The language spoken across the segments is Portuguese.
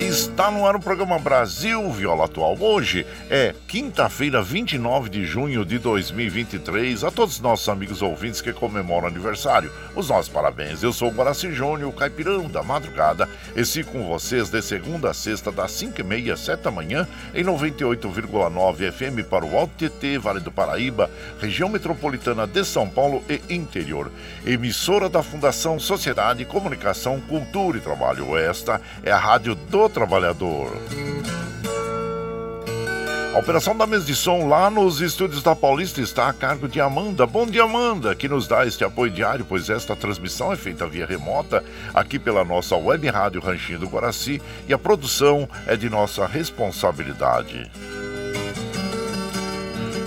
Está no ar o programa Brasil Viola Atual. Hoje é quinta-feira, 29 de junho de 2023. A todos os nossos amigos ouvintes que comemoram aniversário, os nossos parabéns. Eu sou o Guaraci Júnior, caipirão da madrugada. E sigo com vocês de segunda a sexta, das 5h30 às 7 da manhã, em 98,9 FM para o Alto TT, Vale do Paraíba, região metropolitana de São Paulo e interior. Emissora da Fundação Sociedade, Comunicação, Cultura e Trabalho. Esta é a Rádio do Trabalhador. A operação da mesa de som lá nos estúdios da Paulista está a cargo de Amanda. Bom dia, Amanda, que nos dá este apoio diário, pois esta transmissão é feita via remota aqui pela nossa web rádio Ranchinho do Guaraci e a produção é de nossa responsabilidade.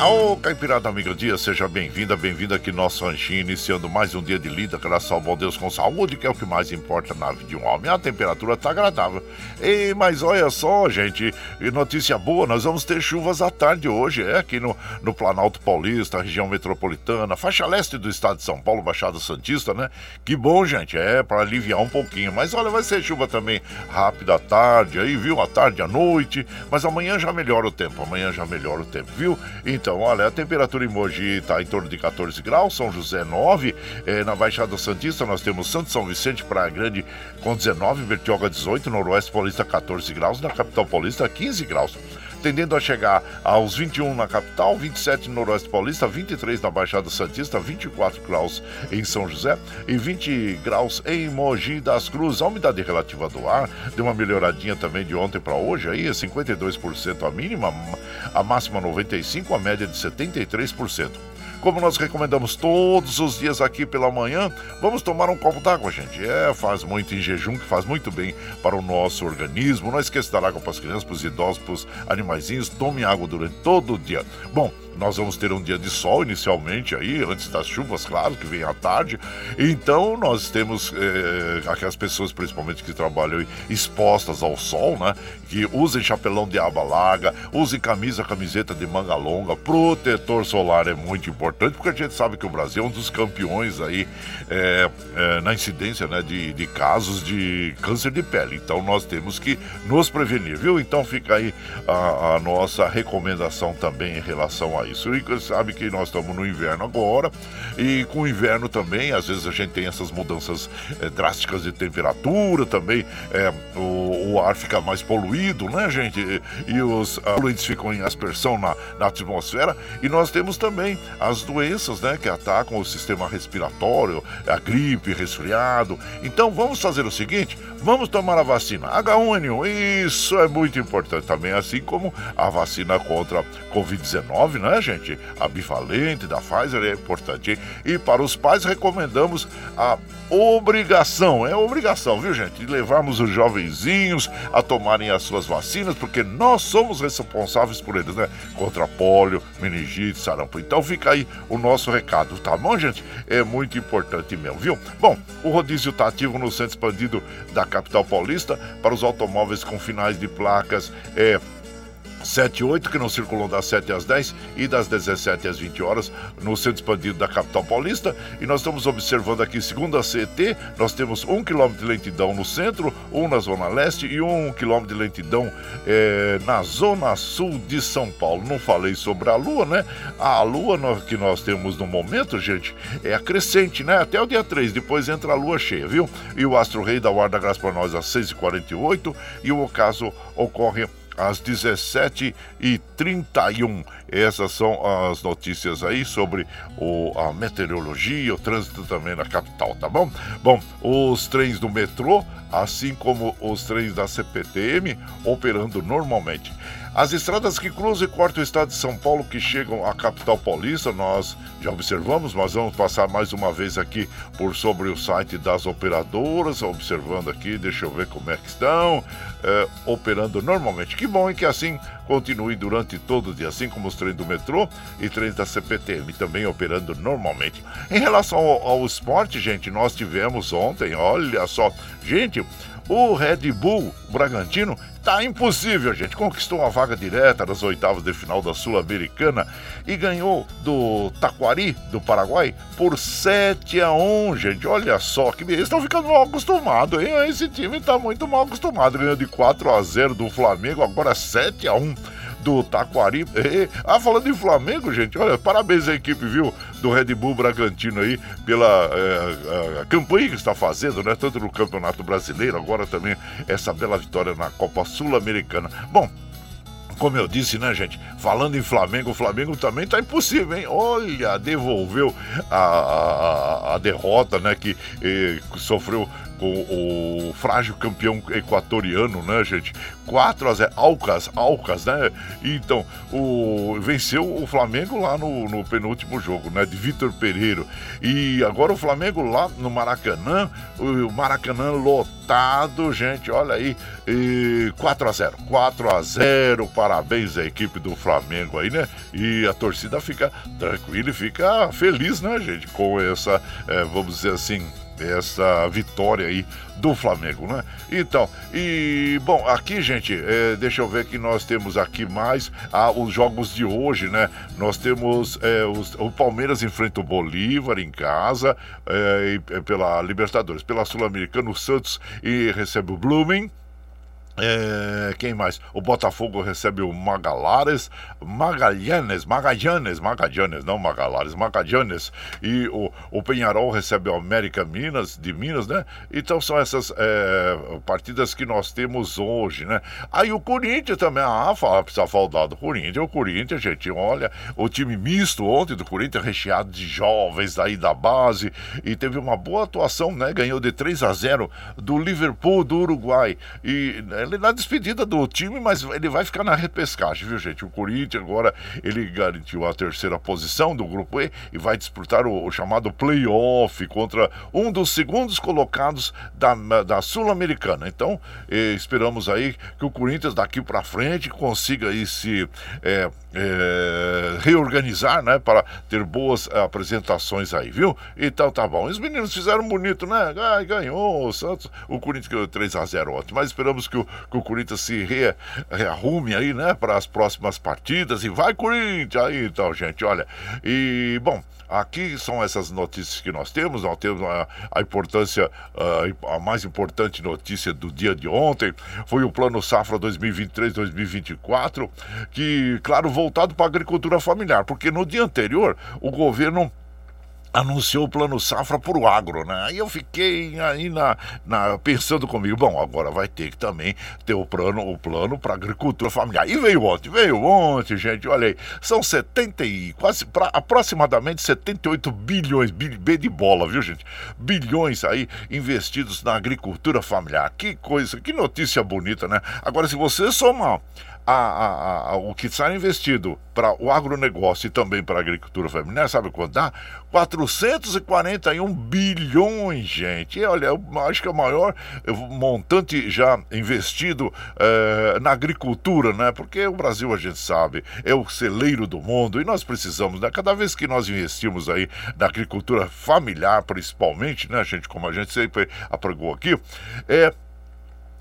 Ô, Caipirada Amigo Dia, seja bem-vinda, bem-vinda aqui no nosso ranchinho, iniciando mais um dia de lida, graças ao bom Deus com saúde, que é o que mais importa na vida de um homem. A temperatura tá agradável. E, mas olha só, gente, notícia boa, nós vamos ter chuvas à tarde hoje, é aqui no, no Planalto Paulista, região metropolitana, faixa leste do estado de São Paulo, Baixada Santista, né? Que bom, gente, é para aliviar um pouquinho. Mas olha, vai ser chuva também rápida à tarde, aí, viu? À tarde, à noite, mas amanhã já melhora o tempo, amanhã já melhora o tempo, viu? Então, então, olha, a temperatura em Mogi está em torno de 14 graus, São José 9, é, na Baixada Santista nós temos Santo São Vicente, Praia Grande com 19, Bertioga 18, Noroeste Paulista 14 graus, na capital paulista 15 graus. Tendendo a chegar aos 21 na capital, 27 no Noroeste Paulista, 23 na Baixada Santista, 24 graus em São José e 20 graus em Mogi das Cruzes. A umidade relativa do ar deu uma melhoradinha também de ontem para hoje, aí 52% a mínima, a máxima 95%, a média de 73%. Como nós recomendamos todos os dias aqui pela manhã, vamos tomar um copo d'água, gente. É, faz muito em jejum, que faz muito bem para o nosso organismo. Não esqueça dar água para as crianças, para os idosos, para os animaizinhos. Tome água durante todo o dia. Bom, nós vamos ter um dia de sol inicialmente aí, antes das chuvas, claro, que vem à tarde. Então nós temos é, aquelas pessoas, principalmente que trabalham expostas ao sol, né? Que usem chapelão de aba larga, usem camisa, camiseta de manga longa, protetor solar é muito importante, porque a gente sabe que o Brasil é um dos campeões aí é, é, na incidência né, de, de casos de câncer de pele. Então nós temos que nos prevenir, viu? Então fica aí a, a nossa recomendação também em relação a isso. E sabe que nós estamos no inverno agora, e com o inverno também, às vezes a gente tem essas mudanças é, drásticas de temperatura também, é, o, o, ar fica mais poluído, né, gente? E, os poluentes ficam em aspersão na, na atmosfera, e nós temos também as doenças, né, que atacam o sistema respiratório, a gripe, resfriado. Então vamos fazer o seguinte: vamos tomar a vacina H1N1. Isso é muito importante também, assim como a vacina contra Covid-19, né, gente? A bivalente da Pfizer é importante. E para os pais recomendamos a obrigação, é obrigação, viu, gente? De levarmos os jovenzinhos a tomarem as suas vacinas, porque nós somos responsáveis por eles, né? Contra pólio, meningite, sarampo. Então fica aí o nosso recado, tá bom, gente? É muito importante mesmo, viu? Bom, o rodízio está ativo no centro expandido da capital paulista para os automóveis com finais de placas é 7 e 8, que não circulam das 7 às 10 e das 17 às 20 horas no centro expandido da capital paulista. E nós estamos observando aqui, segundo a CET, nós temos um quilômetro de lentidão no centro, um na zona leste e um quilômetro de lentidão é, na zona sul de São Paulo. Não falei sobre a lua, né? A lua que nós temos no momento, gente, é a crescente, né? Até o dia 3, depois entra a lua cheia, viu? E o astro rei da guarda graça para nós às 6h48 e o ocaso ocorre às 17h31. Essas são as notícias aí sobre o, a meteorologia, o trânsito também na capital, tá bom? Bom, os trens do metrô, assim como os trens da CPTM, operando normalmente. As estradas que cruzam e cortam o estado de São Paulo que chegam à capital paulista, nós já observamos, mas vamos passar mais uma vez aqui por sobre o site das operadoras, observando aqui, deixa eu ver como é que estão, é, operando normalmente. Que bom e que assim continue durante todo o dia, assim como os trens do metrô e trens da CPTM também operando normalmente. Em relação ao, ao esporte, gente, nós tivemos ontem, olha só, gente, o Red Bull Bragantino tá impossível, gente. Conquistou uma vaga direta nas oitavas de final da Sul-Americana e ganhou do Taquari, do Paraguai, por 7 a 1, gente. Olha só que eles estão ficando mal acostumados, hein? Esse time tá muito mal acostumado. Ganhou de 4 a 0 do Flamengo, agora 7 a 1 do Taquari. ah, falando em Flamengo, gente, olha, parabéns à equipe, viu, do Red Bull Bragantino aí, pela é, campanha que está fazendo, né? Tanto no Campeonato Brasileiro, agora também essa bela vitória na Copa Sul-Americana. Bom, como eu disse, né, gente? Falando em Flamengo, o Flamengo também tá impossível, hein? Olha, devolveu a, a, a derrota, né, que eh, sofreu com o frágil campeão equatoriano, né, gente? 4 a 0 Alcas, Alcas, né? Então, o venceu o Flamengo lá no, no penúltimo jogo, né, de Vitor Pereira. E agora o Flamengo lá no Maracanã, o Maracanã lotado, gente, olha aí, e 4 a 0. 4 a 0. Parabéns à equipe do Flamengo aí, né? E a torcida fica tranquila e fica feliz, né, gente, com essa, é, vamos dizer assim, essa vitória aí do Flamengo, né? Então, e bom, aqui, gente, é, deixa eu ver que nós temos aqui mais ah, os jogos de hoje, né? Nós temos é, os, o Palmeiras enfrenta o Bolívar em casa é, e, pela Libertadores, pela Sul-Americana, o Santos e recebe o Blooming. É, quem mais? O Botafogo recebe o Magalares, Magalhães, Magalhães, Magalhães, não Magalares, Magalhães. E o, o Penharol recebe o América Minas, de Minas, né? Então são essas é, partidas que nós temos hoje, né? Aí o Corinthians também, ah, fala, precisa falar do Corinthians. O Corinthians, gente, olha, o time misto ontem do Corinthians, recheado de jovens aí da base, e teve uma boa atuação, né? Ganhou de 3 a 0 do Liverpool do Uruguai. E né, ele na despedida do time, mas ele vai ficar na repescagem, viu, gente? O Corinthians agora ele garantiu a terceira posição do grupo E e vai disputar o, o chamado playoff contra um dos segundos colocados da, da Sul-Americana. Então, eh, esperamos aí que o Corinthians daqui para frente consiga aí se eh, é, reorganizar, né? Para ter boas apresentações aí, viu? Então tá bom. Os meninos fizeram bonito, né? Ganhou o Santos. O Corinthians ganhou 3 a 0 ontem. Mas esperamos que o, que o Corinthians se re, rearrume aí, né? Para as próximas partidas. E vai, Corinthians! Aí então, gente, olha. E, bom. Aqui são essas notícias que nós temos. Nós temos a, a importância, a, a, mais importante notícia do dia de ontem foi o Plano Safra 2023-2024, que, claro, voltado para a agricultura familiar, porque no dia anterior o governo anunciou o plano safra para o agro, né? Aí eu fiquei aí na, na, pensando comigo, bom, agora vai ter que também ter o plano, o plano para agricultura familiar. E veio ontem, veio ontem, gente, olha aí, são 70 e quase pra, aproximadamente 78 bilhões, B de bola, viu, gente? Bilhões aí investidos na agricultura familiar. Que coisa, que notícia bonita, né? Agora se você somar a, a, a, o que está investido para o agronegócio e também para a agricultura familiar, sabe quanto dá? 441 bilhões, gente. E olha, acho que é o maior montante já investido eh, na agricultura, né? Porque o Brasil, a gente sabe, é o celeiro do mundo e nós precisamos, né? Cada vez que nós investimos aí na agricultura familiar, principalmente, né, gente, como a gente sempre apregou aqui, é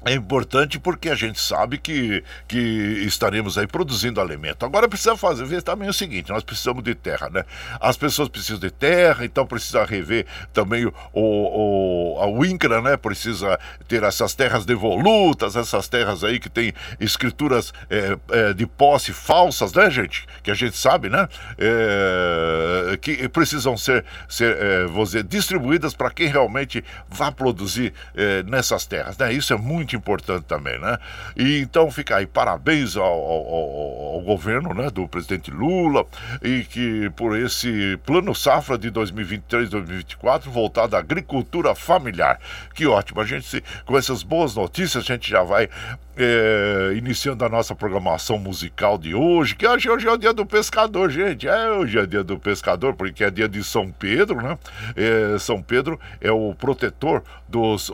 é importante porque a gente sabe que, que estaremos aí produzindo alimento. Agora precisa fazer, ver também o seguinte, nós precisamos de terra, né? As pessoas precisam de terra, então precisa rever também o, o, a INCRA, né? Precisa ter essas terras devolutas, essas terras aí que tem escrituras é, é, de posse falsas, né, gente? Que a gente sabe, né? É, que precisam ser, ser é, vou dizer, distribuídas para quem realmente vai produzir é, nessas terras, né? Isso é muito importante também, né? E então fica aí parabéns ao, ao, ao, governo, né, do presidente Lula e que por esse plano safra de 2023-2024 voltado à agricultura familiar. Que ótimo, a gente com essas boas notícias a gente já vai é, iniciando a nossa programação musical de hoje, que hoje, hoje é o dia do pescador, gente. É, hoje é dia do pescador, porque é dia de São Pedro, né? É, São Pedro é o protetor dos,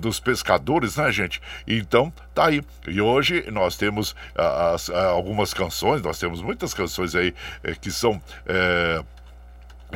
dos pescadores, né, gente? Então, tá aí. E hoje nós temos as, algumas canções, nós temos muitas canções aí é, que são. É,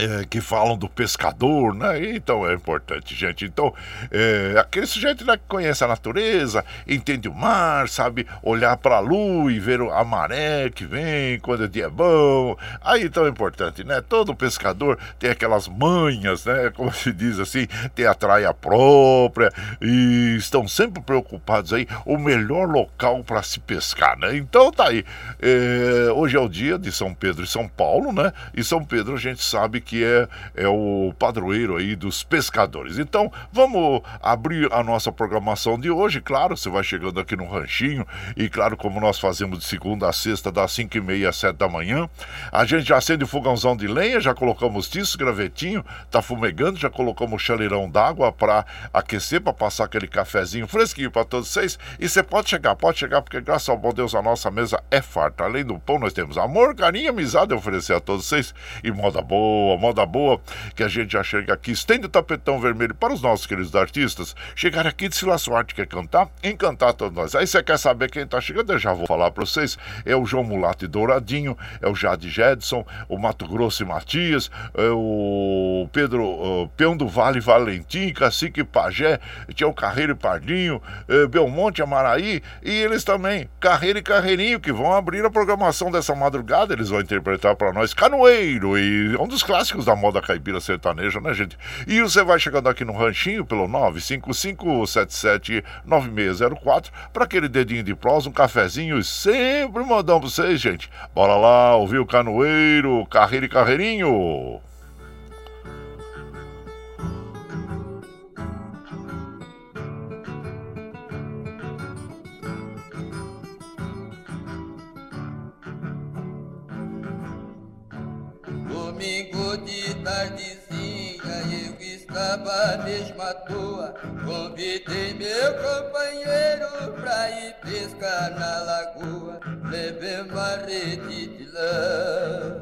é, que falam do pescador, né? Então é importante, gente. Então, é, aquele sujeito né, que conhece a natureza, entende o mar, sabe olhar para a lua e ver a maré que vem quando o dia é bom. Aí então é importante, né? Todo pescador tem aquelas manhas, né? Como se diz assim, tem a traia própria e estão sempre preocupados aí o melhor local para se pescar, né? Então tá aí. É, hoje é o dia de São Pedro e São Paulo, né? E São Pedro a gente sabe que que é, é o padroeiro aí dos pescadores. Então, vamos abrir a nossa programação de hoje. Claro, você vai chegando aqui no Ranchinho e, claro, como nós fazemos de segunda a sexta, das 5 e meia às 7 da manhã, a gente já acende o fogãozão de lenha, já colocamos tiço, gravetinho, tá fumegando, já colocamos chaleirão d'água para aquecer, para passar aquele cafezinho fresquinho para todos vocês. E você pode chegar, pode chegar, porque graças ao bom Deus a nossa mesa é farta. Além do pão, nós temos amor, carinho amizade a oferecer a todos vocês e moda boa, moda boa, que a gente já chega aqui, estende o tapetão vermelho para os nossos queridos artistas. Chegar aqui de Sila Sorte, quer cantar? Encantar todos nós. Aí você quer saber quem está chegando? Eu já vou falar para vocês. É o João Mulato e Douradinho, é o Jade Jedson, o Mato Grosso e Matias, é o Pedro uh, Peão do Vale Valentim, Cacique Pajé, Tião Carreiro e Pardinho, uh, Belmonte Amaraí, e eles também, Carreiro e Carreirinho, que vão abrir a programação dessa madrugada. Eles vão interpretar para nós Canoeiro e um dos clássicos clássicos da moda caipira sertaneja, né, gente? E você vai chegando aqui no ranchinho pelo 955779604 para aquele dedinho de prosa, um cafezinho e sempre mandando pra vocês, gente. Bora lá, ouvir o canoeiro, carreira e carreirinho. Tardezinha eu estava mesmo à toa. Convidei meu companheiro pra ir pescar na lagoa. Levei uma rede de lanço.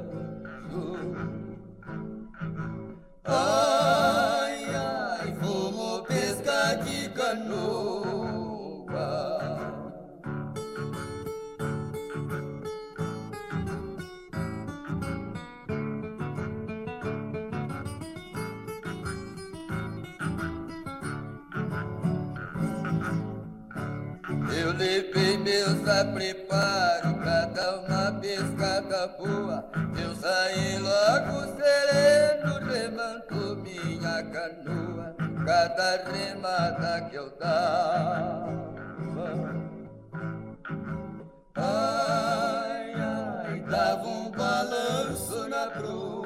Ai, ai, fomos pescar de canoa meus preparo pra dar uma pescada boa. Eu saí logo sereno, remando minha canoa. Cada remada que eu dava. Ai, ai, dava um balanço na proa.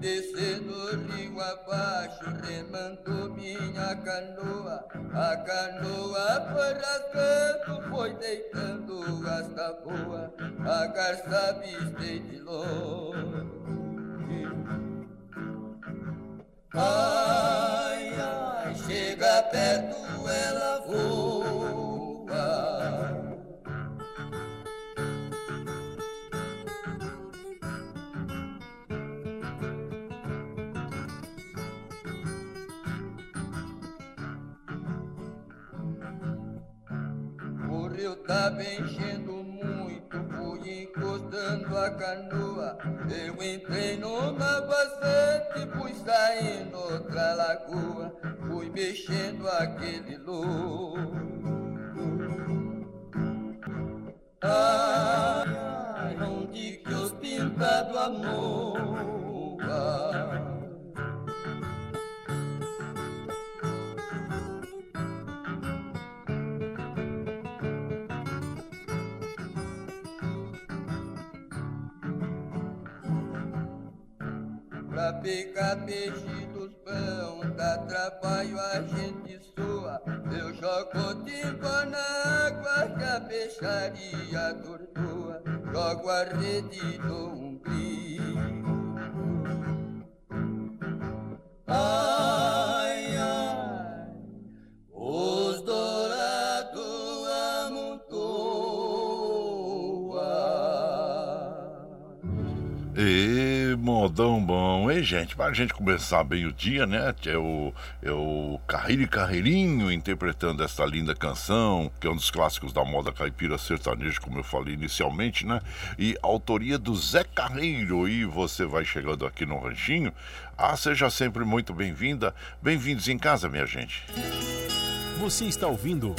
Descendo rio abaixo, remando minha canoa. A canoa foi rasgando, foi deitando as taboas. A garça avistei de longe. Ai, ai, chega perto, ela voa. Rio tava enchendo muito, fui encostando a canoa. Eu entrei numa vazante, fui saindo outra lagoa, fui mexendo aquele louco. Ai, onde que os pintados amor? Peixe dos pão, dá trabalho a gente sua. Eu jogo timba na água que a peixaria tortua. Jogo a rede umbigo. Gente? Para a gente começar bem o dia, né? É o, é o Carreiro e Carreirinho interpretando esta linda canção, que é um dos clássicos da moda caipira sertaneja, como eu falei inicialmente, né? E autoria do Zé Carreiro. E você vai chegando aqui no Ranchinho. Ah, seja sempre muito bem-vinda. Bem-vindos em casa, minha gente. Você está ouvindo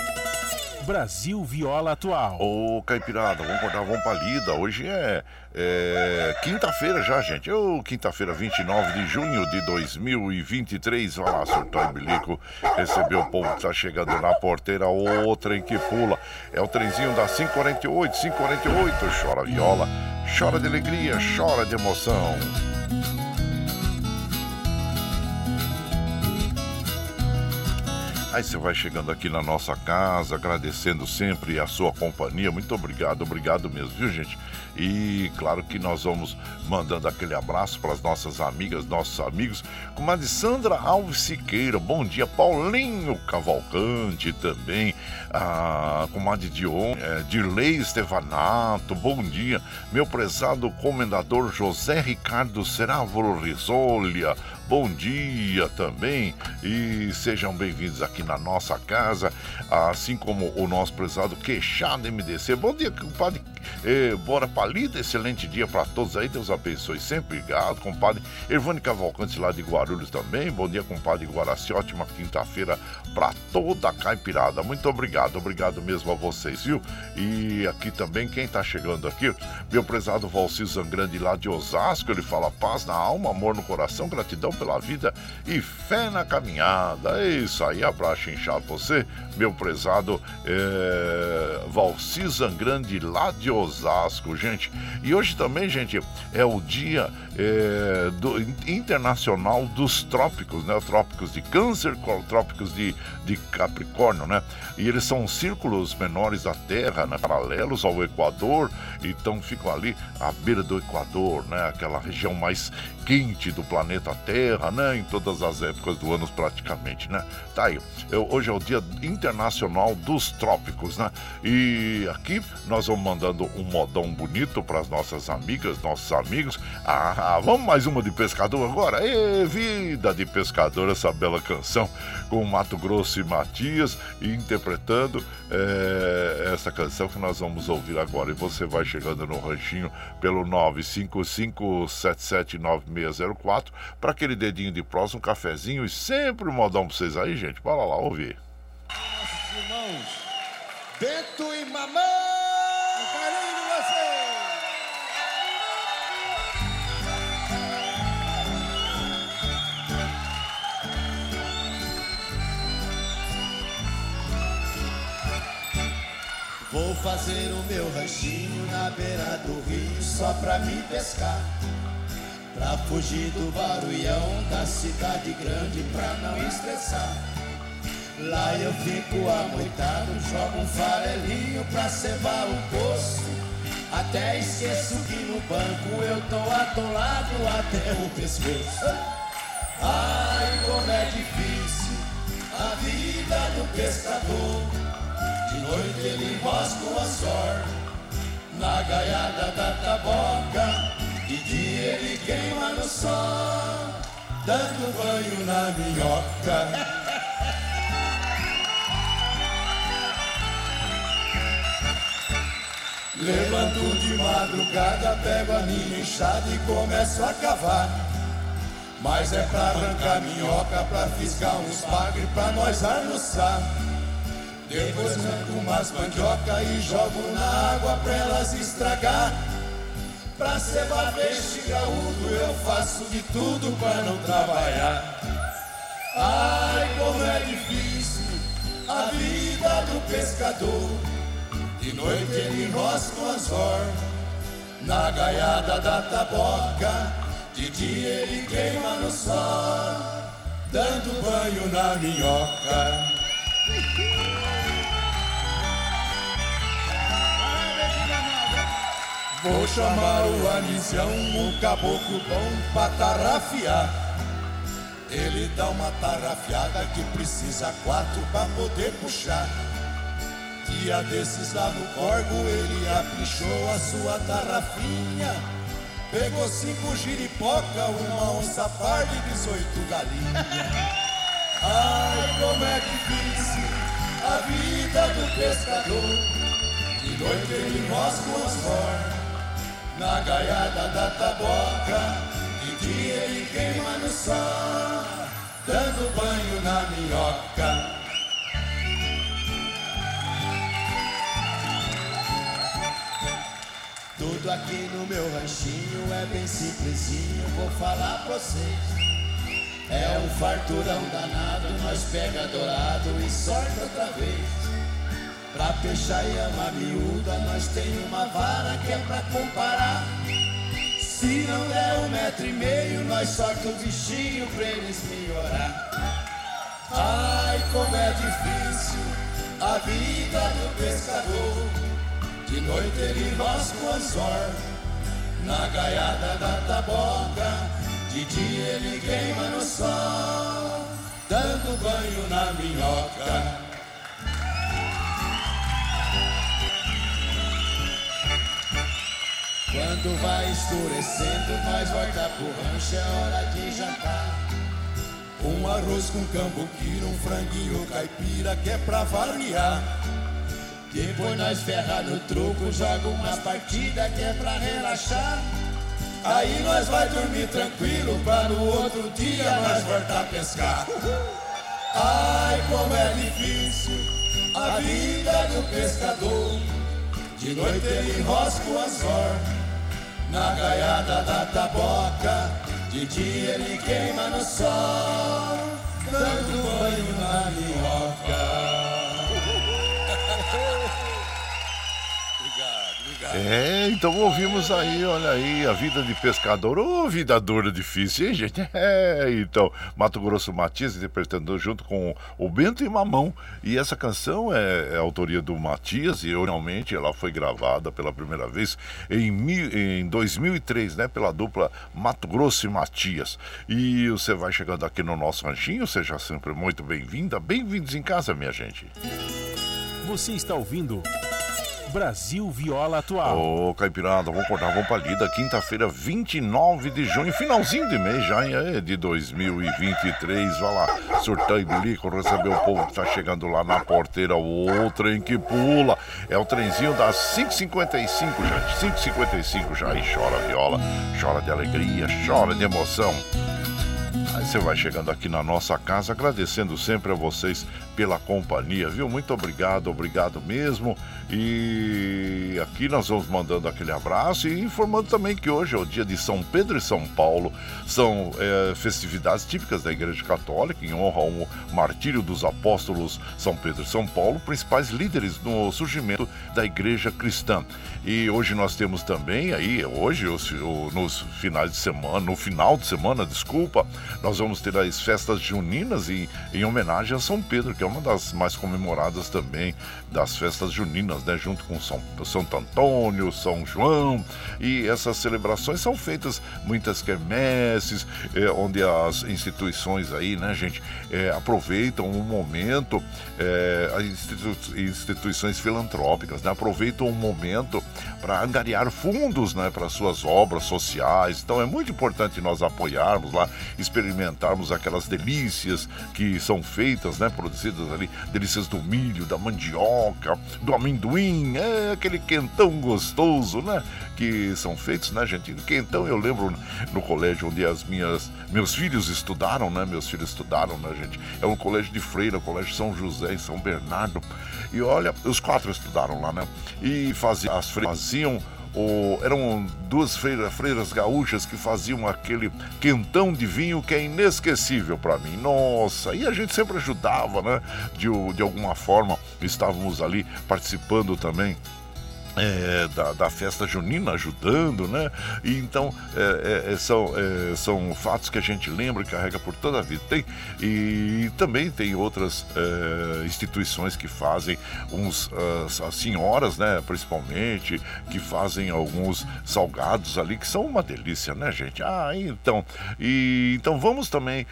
Brasil Viola Atual. Ô, Caipirada, vamos acordar, vamos pra lida. Hoje é, é quinta-feira já, gente. Ô, quinta-feira, 29 de junho de 2023. Vai lá, surtou bilico. Recebeu o povo que tá chegando na porteira. O trem que pula. É o trenzinho da 548, 548. Chora viola, chora de alegria, chora de emoção. Aí você vai chegando aqui na nossa casa, agradecendo sempre a sua companhia. Muito obrigado, obrigado mesmo, viu, gente? E claro que nós vamos mandando aquele abraço para as nossas amigas, nossos amigos. Comadre Sandra Alves Siqueira, bom dia. Paulinho Cavalcante também. A comadre Dion, é, Dirley Estevanato, bom dia. Meu prezado comendador José Ricardo Serávoro Risolha, bom dia também. E sejam bem-vindos aqui na nossa casa, assim como o nosso prezado Queixado MDC. Bom dia, compadre E, bora pra lida, excelente dia para todos aí, Deus abençoe sempre. Obrigado, compadre. Ervani Cavalcante lá de Guarulhos também. Bom dia, compadre Guaraci. Ótima quinta-feira para toda a caipirada. Muito obrigado, obrigado mesmo a vocês, viu? E aqui também, quem tá chegando aqui, meu prezado Valci Zangrande lá de Osasco, ele fala paz na alma, amor no coração, gratidão pela vida e fé na caminhada. É isso aí, abraço inchado você, meu prezado é, Valci Zangrande lá de Osasco, gente. E hoje também, gente, é o dia é, do, internacional dos trópicos, né? Trópicos de câncer, trópicos de, de Capricórnio, né? E eles são círculos menores da Terra, né? paralelos ao Equador, então ficam ali à beira do Equador, né? Aquela região mais quente do planeta Terra, né? Em todas as épocas do ano praticamente, né? Tá aí. Eu, hoje é o Dia Internacional dos Trópicos, né? E aqui nós vamos mandando um modão bonito para as nossas amigas, nossos amigos. Ah, vamos mais uma de pescador agora? Ê, vida de pescador, essa bela canção com Mato Grosso e Matias interpretando é, essa canção que nós vamos ouvir agora. E você vai chegando no ranchinho pelo 955779604 para aquele dedinho de próximo, um cafezinho e sempre um modão para vocês aí, gente. Bora lá ouvir. Nossos irmãos, Beto e Mamãe! Vou fazer o meu ranchinho na beira do rio só pra me pescar. Pra fugir do barulhão da cidade grande pra não estressar. Lá eu fico amoitado, jogo um farelinho pra cevar o poço. Até esqueço que no banco eu tô atolado até o pescoço. Ai, como é difícil a vida do pescador. De noite ele rosca o anzor na gaiada da taboca. De dia ele queima no sol, dando banho na minhoca. Levanto de madrugada, pego a minha enxada e começo a cavar. Mas é pra arrancar minhoca, pra fisgar uns bagre, pra nós almoçar. Depois arranco umas mandioca e jogo na água pra elas estragar. Pra cebar peixe graúdo eu faço de tudo pra não trabalhar. Ai, como é difícil a vida do pescador. De noite ele enrosca o anzor na gaiada da taboca. De dia ele queima no sol, dando banho na minhoca. Vou chamar o Anisião, um caboclo bom pra tarrafiar. Ele dá uma tarrafiada que precisa quatro pra poder puxar. Dia desses lá no corgo ele apichou a sua tarrafinha. Pegou cinco giripoca, uma onça parda e dezoito galinhas. Ai, como é difícil a vida do pescador. De noite ele rosca o anzor na gaiada da taboca. De dia ele queima no sol, dando banho na minhoca. Tudo aqui no meu ranchinho é bem simplesinho, vou falar pra vocês. É um farturão danado, nós pega dourado e sorte outra vez. Pra peixar e ama miúda, nós tem uma vara que é pra comparar. Se não der um metro e meio, nós sorta o bichinho pra eles melhorar. Ai, como é difícil a vida do pescador. De noite ele rosca o anzor na gaiada da taboca. De dia ele queima no sol, dando banho na minhoca. Quando vai escurecendo, nós volta pro rancho, é hora de jantar. Um arroz com cambuquira, um franguinho caipira que é pra variar. Depois nós ferra no truco, joga umas partidas que é pra relaxar. Aí nós vai dormir tranquilo pra no outro dia nós voltar a pescar. Ai, como é difícil a vida do pescador. De noite ele enrosca o anzor na gaiada da taboca. De dia ele queima no sol, dando banho na minhoca. É, então ouvimos aí, olha aí, a vida de pescador. Ô, oh, vida dura, difícil, hein, gente? É, então, Mato Grosso Matias interpretando junto com o Bento e Mamão. E essa canção é, é autoria do Matias e realmente ela foi gravada pela primeira vez em, em 2003, né, pela dupla Mato Grosso e Matias. E você vai chegando aqui no nosso ranchinho, seja sempre muito bem-vinda. Bem-vindos em casa, minha gente. Você está ouvindo. Brasil Viola Atual. Ô, Caipirada, vamos acordar, vamos pra lida. Quinta-feira, 29 de junho, finalzinho de mês já, é de 2023. Vai lá, surtar e bilico, receber o povo que tá chegando lá na porteira. O trem que pula. É o trenzinho das 5h55, gente. 5h55 já. E chora viola, chora de alegria, chora de emoção. Aí você vai chegando aqui na nossa casa, agradecendo sempre a vocês pela companhia, viu? Muito obrigado, obrigado mesmo. E aqui nós vamos mandando aquele abraço e informando também que hoje é o dia de São Pedro e São Paulo. São é, festividades típicas da Igreja Católica em honra ao martírio dos apóstolos São Pedro e São Paulo, principais líderes no surgimento da Igreja Cristã. E hoje nós temos também aí, hoje, os, nos finais de semana, no final de semana, desculpa, nós vamos ter as festas juninas em, em homenagem a São Pedro, que é uma das mais comemoradas também das festas juninas, né? Junto com São Santo Antônio, São João. E essas celebrações são feitas muitas quermesses, é, onde as instituições aí, né, gente, é, aproveitam o um momento, é, as institu instituições filantrópicas, né, aproveitam o um momento para angariar fundos, né, para suas obras sociais. Então é muito importante nós apoiarmos lá, experimentarmos aquelas delícias que são feitas, né, produzidas ali, delícias do milho, da mandioca, do amendoim, é aquele quentão gostoso, né, que são feitos, né, gente? Quentão eu lembro no colégio onde as minhas meus filhos estudaram, né? Meus filhos estudaram, né, gente? É um colégio de freira, colégio São José em São Bernardo. E olha, os quatro estudaram lá, né? E faziam, as freiras faziam o, eram duas freiras, freiras gaúchas que faziam aquele quentão de vinho que é inesquecível para mim. Nossa, e a gente sempre ajudava, né? De, de alguma forma, estávamos ali participando também é, da, da, festa junina ajudando, né? E então é, é, é são, é, são fatos que a gente lembra e carrega por toda a vida. Tem, e também tem outras é, instituições que fazem uns as, as, senhoras, né? Principalmente que fazem alguns salgados ali que são uma delícia, né, gente? Ah, então e então vamos também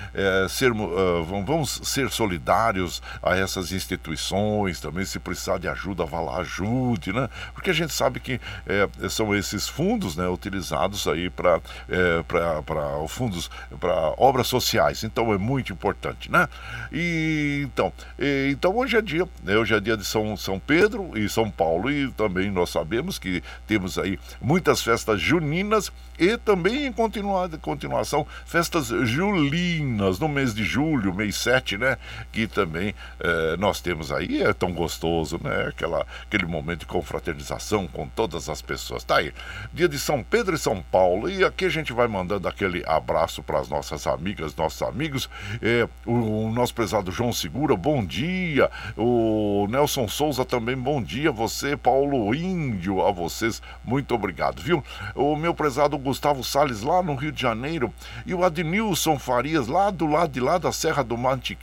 ser uh, vamos ser solidários a essas instituições também se precisar de ajuda vá lá ajude, né? Porque gente sabe que é, são esses fundos né, utilizados aí para é, para fundos para obras sociais. Então é muito importante, né? E então, e, então hoje é dia, né, hoje é dia de São, São Pedro e São Paulo e também nós sabemos que temos aí muitas festas juninas e também em continuada, continuação festas julinas no mês de julho, mês 7, né? Que também é, nós temos aí, é tão gostoso, né? Aquela, aquele momento de confraternização com todas as pessoas. Tá aí, dia de São Pedro e São Paulo, e aqui a gente vai mandando aquele abraço para as nossas amigas, nossos amigos. É, o, o nosso prezado João Segura, bom dia. O Nelson Souza também, bom dia. Você, Paulo Índio, a vocês, muito obrigado, viu? O meu prezado Gustavo Sales lá no Rio de Janeiro e o Adnilson Farias lá do lado de lá da Serra do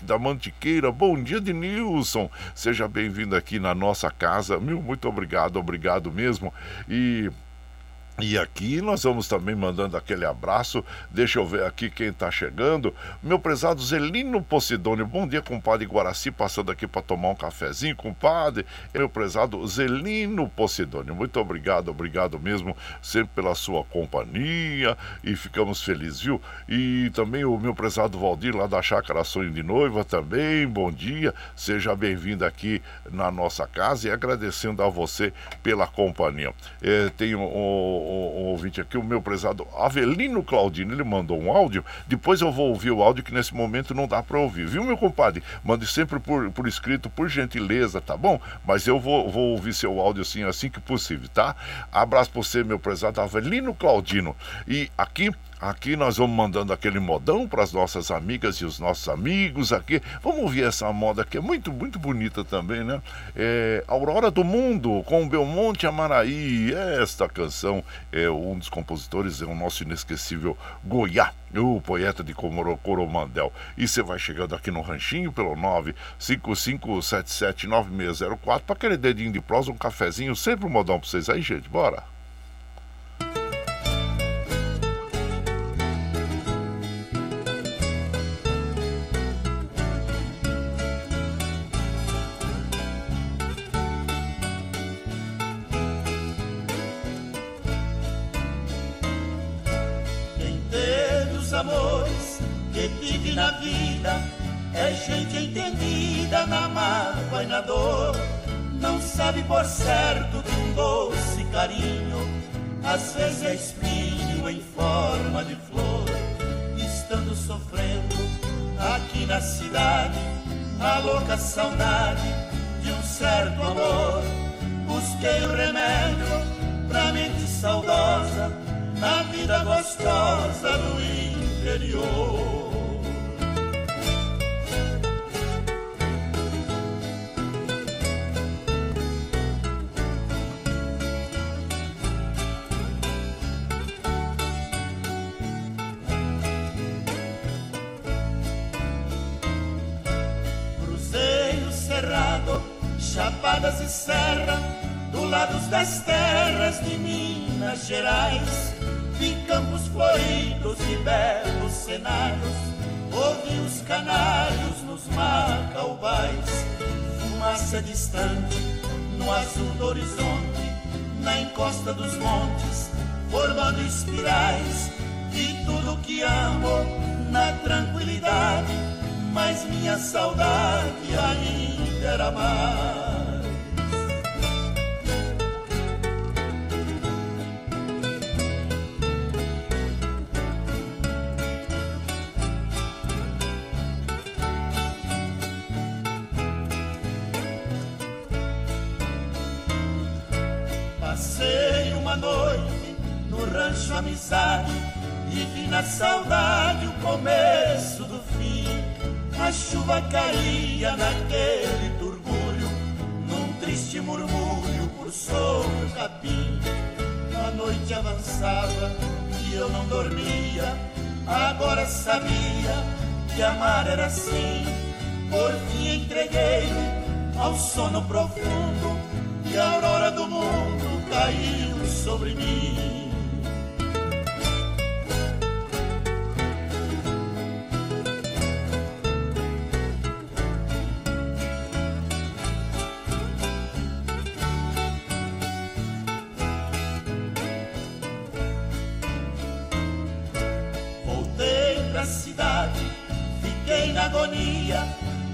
da Mantiqueira. Bom dia, Adnilson. Seja bem-vindo aqui na nossa casa. Meu, muito obrigado, obrigado mesmo. E E aqui nós vamos também mandando aquele abraço. Deixa eu ver aqui quem está chegando. Meu prezado Zelino Posidônio. Bom dia, compadre Guaraci, passando aqui para tomar um cafezinho, compadre. Meu prezado Zelino Posidônio. Muito obrigado, obrigado mesmo, sempre pela sua companhia. E ficamos felizes, viu? E também o meu prezado Valdir, lá da Chácara Sonho de Noiva, também. Bom dia, seja bem-vindo aqui na nossa casa e agradecendo a você pela companhia. É, tenho o um, ouvinte aqui, o meu prezado Avelino Claudino, ele mandou um áudio. Depois eu vou ouvir o áudio que nesse momento não dá para ouvir, viu, meu compadre? Mande sempre por, por escrito, por gentileza, tá bom? Mas eu vou, vou ouvir seu áudio assim, assim que possível, tá? Abraço para você, meu prezado Avelino Claudino. E aqui Aqui nós vamos mandando aquele modão para as nossas amigas e os nossos amigos aqui. Vamos ouvir essa moda que é muito, muito bonita também, né? É Aurora do Mundo, com Belmonte Amaraí. Esta canção é um dos compositores, é o nosso inesquecível Goiá, o poeta de Coromandel. E você vai chegando aqui no ranchinho pelo 955779604 para aquele dedinho de prosa, um cafezinho, sempre um modão para vocês aí, gente. Bora! Gente entendida na mágoa e na dor não sabe por certo que um doce carinho às vezes é espinho em forma de flor. Estando sofrendo aqui na cidade a louca saudade de um certo amor, busquei o remédio pra mente saudosa na vida gostosa do interior. Chapadas e serra, do lado das terras de Minas Gerais, de campos floridos e belos cenários, ouvi os canários nos macaubais, fumaça distante no azul do horizonte, na encosta dos montes, formando espirais, vi tudo que amo na tranquilidade, mas minha saudade ainda era mais. Rancho amizade e vi na saudade o começo do fim. A chuva caía naquele turbulho, num triste murmúrio por sobre o capim. A noite avançava e eu não dormia, agora sabia que amar era assim. Por fim entreguei-me ao sono profundo e a aurora do mundo caiu sobre mim.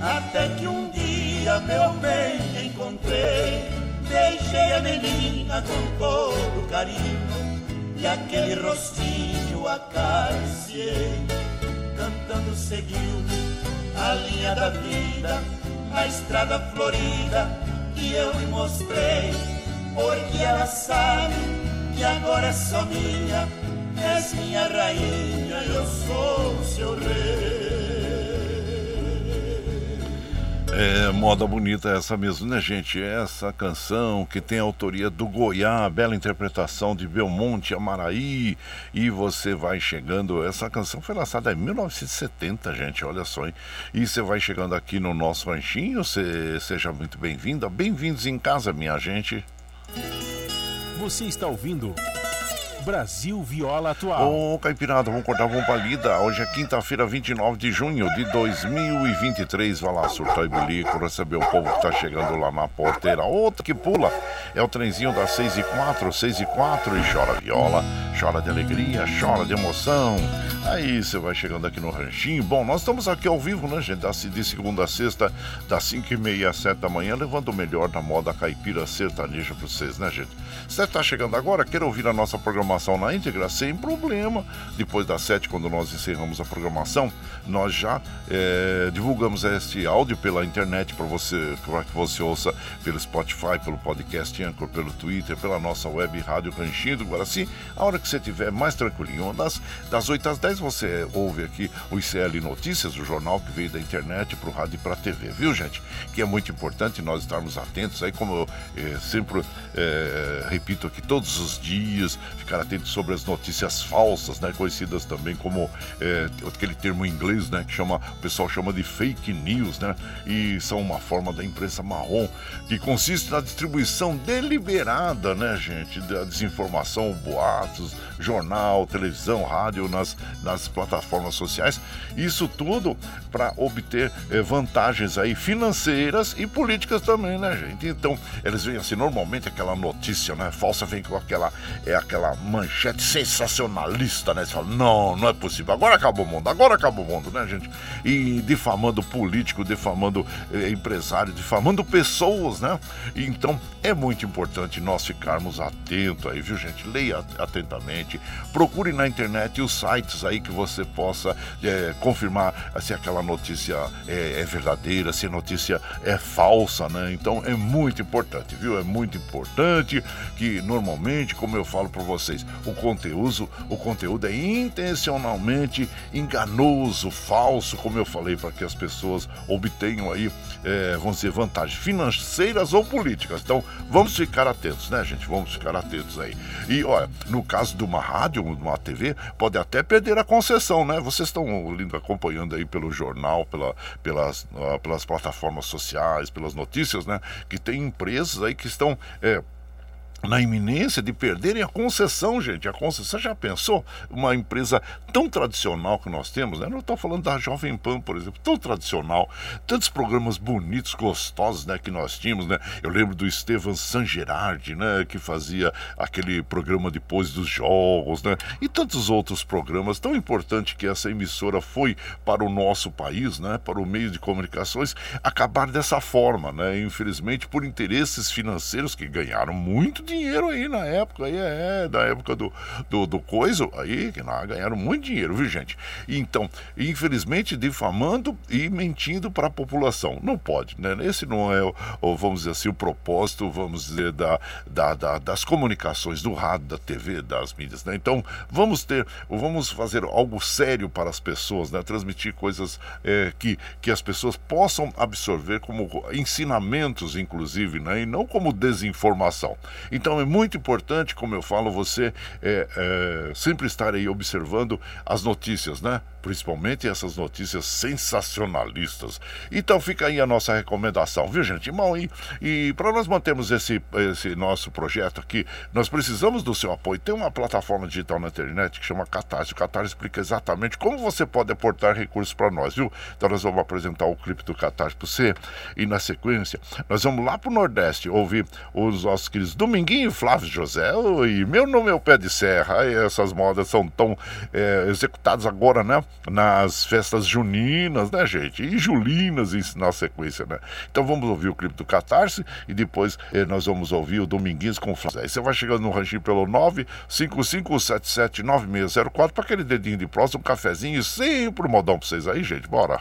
Até que um dia, meu bem, encontrei. Deixei a menina com todo carinho e aquele rostinho acariciei. Cantando seguiu a linha da vida, a estrada florida que eu lhe mostrei. Porque ela sabe que agora é só minha, és minha rainha, eu sou seu rei. É, moda bonita essa mesmo, né, gente? Essa canção que tem a autoria do Goiá, bela interpretação de Belmonte Amaraí. E você vai chegando. Essa canção foi lançada em 1970, gente, olha só, hein? E você vai chegando aqui no nosso ranchinho. Você, seja muito bem-vinda. Bem-vindos em casa, minha gente. Você está ouvindo. Brasil Viola Atual. Ô, Caipirada, vamos cortar uma palida. Hoje é quinta-feira, 29 de junho de 2023. Vai lá, surtar e bilico, receber o povo que tá chegando lá na porteira. Outro que pula é o trenzinho das 6 e 4, 6 e 4 e chora viola, chora de alegria, chora de emoção. Aí você vai chegando aqui no ranchinho. Bom, nós estamos aqui ao vivo, né, gente? De segunda a sexta, das 5 e meia às 7 da manhã, levando o melhor da moda caipira sertaneja pra vocês, né, gente? Você está chegando agora, quer ouvir a nossa programação na íntegra? Sem problema. Depois das 7, quando nós encerramos a programação, nós já é, divulgamos este áudio pela internet para você, para que você ouça pelo Spotify, pelo podcast Anchor, pelo Twitter, pela nossa web rádio Ranchinho do Guaraci. A hora que você estiver mais tranquilinho, das, das 8 às 10 você ouve aqui o ICL Notícias, o jornal que veio da internet para o rádio e para a TV, viu, gente? Que é muito importante nós estarmos atentos aí, como eu é, sempre é, repito aqui todos os dias, ficar atento sobre as notícias falsas, né? Conhecidas também como é, aquele termo em inglês, né? Que chama, o pessoal chama de fake news, né? E são uma forma da imprensa marrom que consiste na distribuição deliberada, né, gente, da desinformação, boatos, jornal, televisão, rádio, nas, nas plataformas sociais. Isso tudo para obter é, vantagens aí financeiras e políticas também, né, gente? Então, eles veem assim, normalmente aquela notícia, né, falsa vem com aquela é aquela manchete sensacionalista, né? Você fala, não, não é possível. Agora acabou o mundo, agora acabou o mundo, né, gente? E difamando político, difamando eh, empresário, difamando pessoas, né? Então é muito importante nós ficarmos atentos aí, viu, gente? Leia atentamente, procure na internet os sites aí que você possa é, confirmar se aquela notícia é, é verdadeira, se a notícia é falsa, né? Então é muito importante, viu? É muito importante que normalmente, como eu falo para vocês, o conteúdo, o conteúdo é intencionalmente enganoso, falso, como eu falei, para que as pessoas obtenham aí, é, vamos dizer, vantagens financeiras ou políticas. Então, vamos ficar atentos, né, gente? Vamos ficar atentos aí. E, olha, no caso de uma rádio, de uma TV, pode até perder a concessão, né? Vocês estão acompanhando aí pelo jornal, pela, pelas, uh, pelas plataformas sociais, pelas notícias, né? Que tem empresas aí que estão. É, na iminência de perderem a concessão, gente. A concessão, já pensou? Uma empresa tão tradicional que nós temos, né? Não estou falando da Jovem Pan, por exemplo, tão tradicional, tantos programas bonitos, gostosos, né, que nós tínhamos, né? Eu lembro do Estevan San Gerardi, né, que fazia aquele programa depois dos jogos, né? E tantos outros programas tão importante que essa emissora foi para o nosso país, né, para o meio de comunicações, acabar dessa forma, né? Infelizmente por interesses financeiros que ganharam muito dinheiro aí na época, aí é, da época do, do, do coisa, aí que nós ganharam muito dinheiro, viu gente? Então, infelizmente, difamando e mentindo para a população. Não pode, né? Esse não é, o, vamos dizer assim, o propósito, vamos dizer, da, da, da, das comunicações, do rádio, da TV, das mídias, né? Então, vamos ter, vamos fazer algo sério para as pessoas, né? Transmitir coisas é, que, que as pessoas possam absorver como ensinamentos, inclusive, né? E não como desinformação. Então é muito importante, como eu falo, você é, é, sempre estar aí observando as notícias, né? Principalmente essas notícias sensacionalistas. Então fica aí a nossa recomendação, viu gente? Bom, e, e para nós mantermos esse, esse nosso projeto aqui, nós precisamos do seu apoio. Tem uma plataforma digital na internet que chama Catarse. O Catarse explica exatamente como você pode aportar recursos para nós, viu? Então nós vamos apresentar o clipe do Catarse para você e na sequência nós vamos lá para o Nordeste ouvir os nossos queridos Domingos Dominguinho Flávio José, e meu nome é o Pé de Serra, e essas modas são tão é, executadas agora, né? Nas festas juninas, né, gente? E julinas na sequência, né? Então vamos ouvir o clipe do Catarse e depois é, nós vamos ouvir o Dominguinhos com Flávio. Aí você vai chegando no ranchinho pelo 955779604 para aquele dedinho de próximo, um cafezinho, sempre um modão para vocês aí, gente. Bora!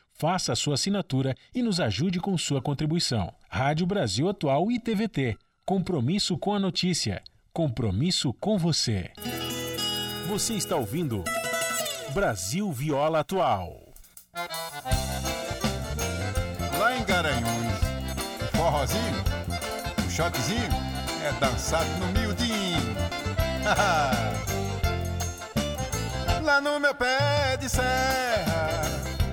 Faça a sua assinatura e nos ajude com sua contribuição. Rádio Brasil Atual e TVT. Compromisso com a notícia. Compromisso com você. Você está ouvindo Brasil Viola Atual. Lá em Garanhuns, o forrozinho, o shotzinho é dançado no miudinho. Lá no meu pé de serra,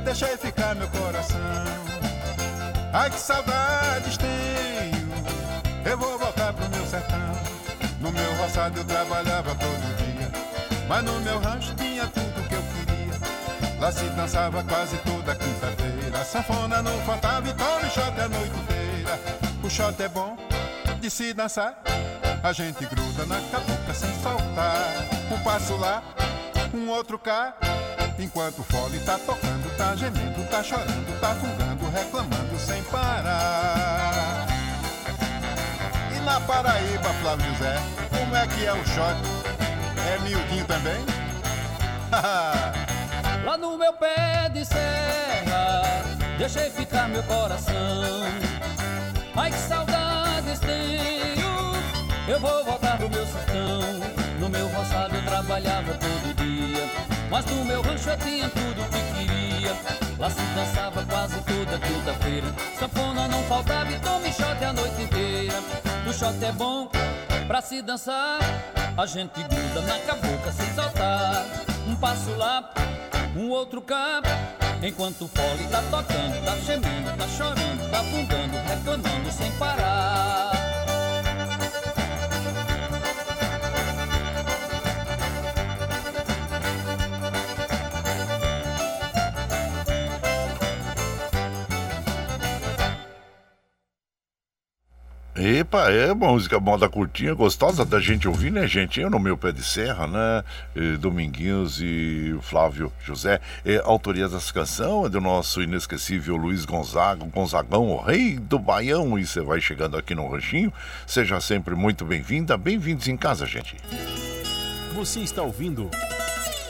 deixei ficar meu coração. Ai que saudades tenho, eu vou voltar pro meu sertão. No meu roçado eu trabalhava todo dia, mas no meu rancho tinha tudo que eu queria. Lá se dançava quase toda quinta-feira, sanfona não faltava e tome shot a noite inteira. O shot é bom de se dançar, a gente gruda na cabuca sem soltar. Um passo lá, um outro cá. Enquanto o fole tá tocando, tá gemendo, tá chorando, tá fungando, reclamando sem parar. E na Paraíba, Flávio José, como é que é o shot? É miudinho também? Lá no meu pé de serra, deixei ficar meu coração. Ai que saudades tenho, eu vou voltar pro meu sertão. No meu roçado eu trabalhava todo dia, mas no meu rancho eu tinha tudo que queria. Lá se dançava quase toda quinta-feira, sanfona não faltava e tome shot a noite inteira. O shot é bom pra se dançar, a gente gruda na cabocla sem soltar. Um passo lá, um outro cá. Enquanto o fole tá tocando, tá gemendo, tá chorando, tá fungando, reclamando sem parar. Epa, é música moda curtinha, gostosa da gente ouvir, né, gente? Eu no meu pé de serra, né? E Dominguinhos e Flávio José. É, autoria dessa canção é do nosso inesquecível Luiz Gonzaga, Gonzagão, o rei do Baião. E você vai chegando aqui no Ranchinho. Seja sempre muito bem-vinda. Bem-vindos em casa, gente. Você está ouvindo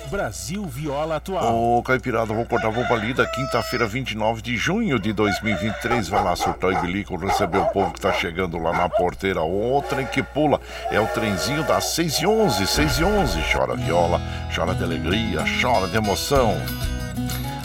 Brasil Viola Atual. Ô, Caipirada, vou cortar a lida. Quinta-feira, 29 de junho de 2023. Vai lá, surtar e bilico, receber o povo que tá chegando lá na porteira. O trem que pula é o trenzinho das 6 e 11, 6 e 11. Chora viola, chora de alegria, chora de emoção.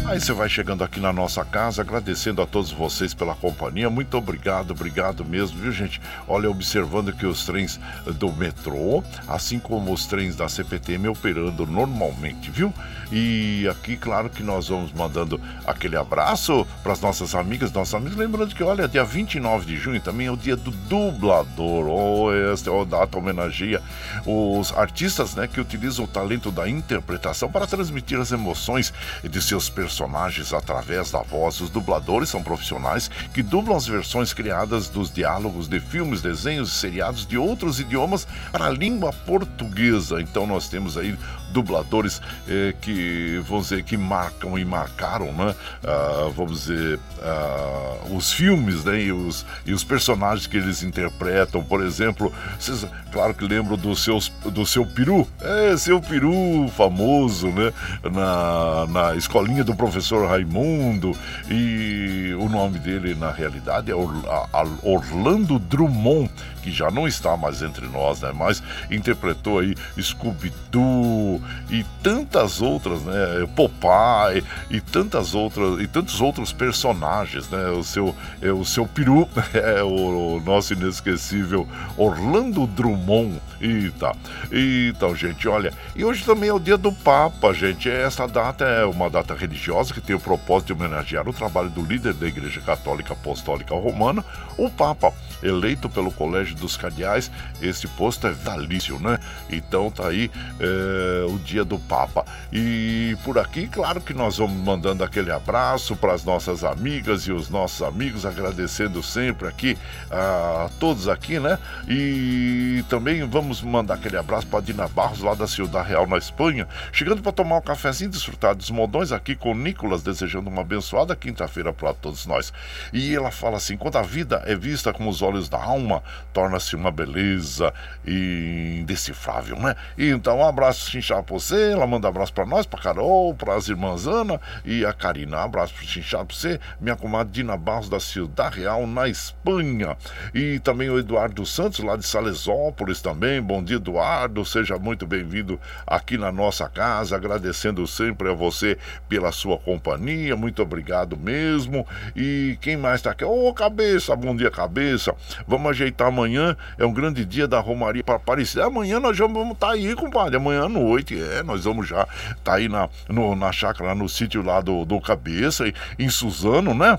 Aí você vai chegando aqui na nossa casa, agradecendo a todos vocês pela companhia. Muito obrigado, obrigado mesmo, viu, gente? Olha, observando que os trens do metrô, assim como os trens da CPTM operando normalmente, viu? E aqui, claro que nós vamos mandando aquele abraço para as nossas amigas, nossos amigos. Lembrando que, olha, dia 29 de junho também é o dia do dublador. Oh, esta é a data homenageia os artistas, né, que utilizam o talento da interpretação para transmitir as emoções de seus personagens através da voz. Os dubladores são profissionais que dublam as versões criadas dos diálogos de filmes, desenhos e seriados de outros idiomas para a língua portuguesa. Então nós temos aí dubladores eh, que, vamos dizer, que marcam e marcaram, né? Ah, vamos dizer, ah, os filmes, né? E os, e os personagens que eles interpretam. Por exemplo, vocês, claro que lembram do, seus, do seu peru, é, seu peru famoso, né? Na, na escolinha do professor Raimundo. E o nome dele, na realidade, é Orlando Drummond, que já não está mais entre nós, né? Mas interpretou aí Scooby-Doo, e tantas outras, né? Popeye e tantas outras e tantos outros personagens, né? O seu é o seu peru é o, o nosso inesquecível Orlando Drummond e tá. Então, gente, olha, e hoje também é o dia do Papa, gente. Essa data é uma data religiosa que tem o propósito de homenagear o trabalho do líder da Igreja Católica Apostólica Romana, o Papa, eleito pelo Colégio dos Cardeais. Esse posto é vitalício, né? Então tá aí é, o dia do Papa. E por aqui, claro que nós vamos mandando aquele abraço para as nossas amigas e os nossos amigos, agradecendo sempre aqui a todos aqui, né? E também vamos mandar aquele abraço para Dina Barros, lá da Ciudad Real, na Espanha, chegando para tomar um cafezinho, desfrutar dos modões aqui com Nicolas, desejando uma abençoada quinta-feira para todos nós. E ela fala assim: quando a vida é vista com os olhos da alma, torna-se uma beleza indecifrável, né? Então, um abraço, Chinchá pra você. Ela manda abraço pra nós, pra Carol, pras irmãs Ana e a Karina. Abraço pro Chinchá pra você. Minha comadre Dina Barros da Ciudad Real, na Espanha. E também o Eduardo Santos, lá de Salesópolis também. Bom dia, Eduardo. Seja muito bem-vindo aqui na nossa casa. Agradecendo sempre a você pela sua companhia. Muito obrigado mesmo. E quem mais tá aqui? Ô, oh, cabeça, bom dia, cabeça. Vamos ajeitar amanhã. É um grande dia da Romaria para Aparecida. Amanhã nós já vamos estar tá aí, compadre. Amanhã à noite, é. Nós vamos já estar tá aí na, no, na chácara, no sítio lá do, do Cabeça, em Suzano, né?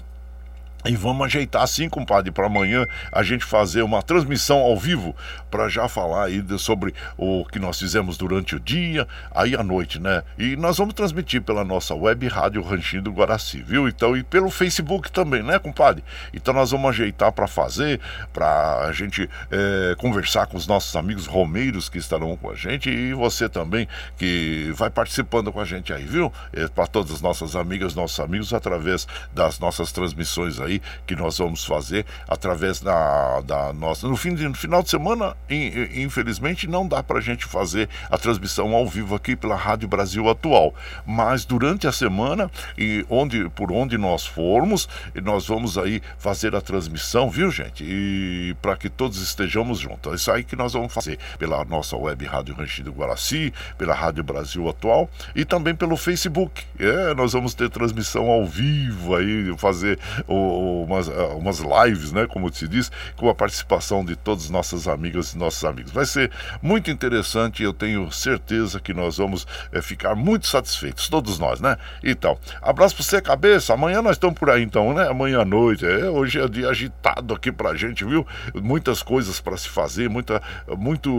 E vamos ajeitar assim, compadre, para amanhã a gente fazer uma transmissão ao vivo para já falar aí sobre o que nós fizemos durante o dia, aí à noite, né? E nós vamos transmitir pela nossa web rádio Ranchinho do Guaraci, viu? Então, e pelo Facebook também, né, compadre? Então nós vamos ajeitar para fazer, para a gente é, conversar com os nossos amigos romeiros que estarão com a gente e você também que vai participando com a gente aí, viu? É, para todas as nossas amigas, nossos amigos, através das nossas transmissões aí que nós vamos fazer através da, da nossa. No, fim no final de semana, infelizmente, não dá para a gente fazer a transmissão ao vivo aqui pela Rádio Brasil Atual. Mas durante a semana, e onde, por onde nós formos, nós vamos aí fazer a transmissão, viu, gente? E para que todos estejamos juntos. É isso aí que nós vamos fazer pela nossa web Rádio Ranchido Guaraci, pela Rádio Brasil Atual e também pelo Facebook. É, nós vamos ter transmissão ao vivo aí, fazer o, umas, umas lives, né, como se diz, com a participação de todos nossas amigas nossos amigos. Vai ser muito interessante e eu tenho certeza que nós vamos é, ficar muito satisfeitos, todos nós, né? Então, abraço pra você, cabeça. Amanhã nós estamos por aí, então, né? Amanhã à noite. É, hoje é dia agitado aqui pra gente, viu? Muitas coisas para se fazer, muita, muito,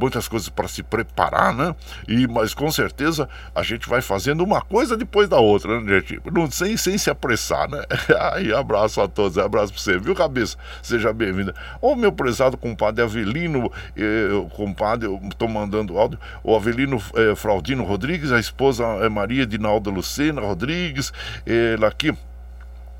muitas coisas para se preparar, né? E, mas com certeza a gente vai fazendo uma coisa depois da outra, né, gente? Não, sem, sem se apressar, né? Aí, abraço abraço a todos, abraço pra você, viu, cabeça? Seja bem-vinda. Ô, meu prezado compadre Avelino, eh, compadre, eu tô mandando áudio, o Avelino eh, Fraudino Rodrigues, a esposa é Maria Dinalda Lucena Rodrigues, ela aqui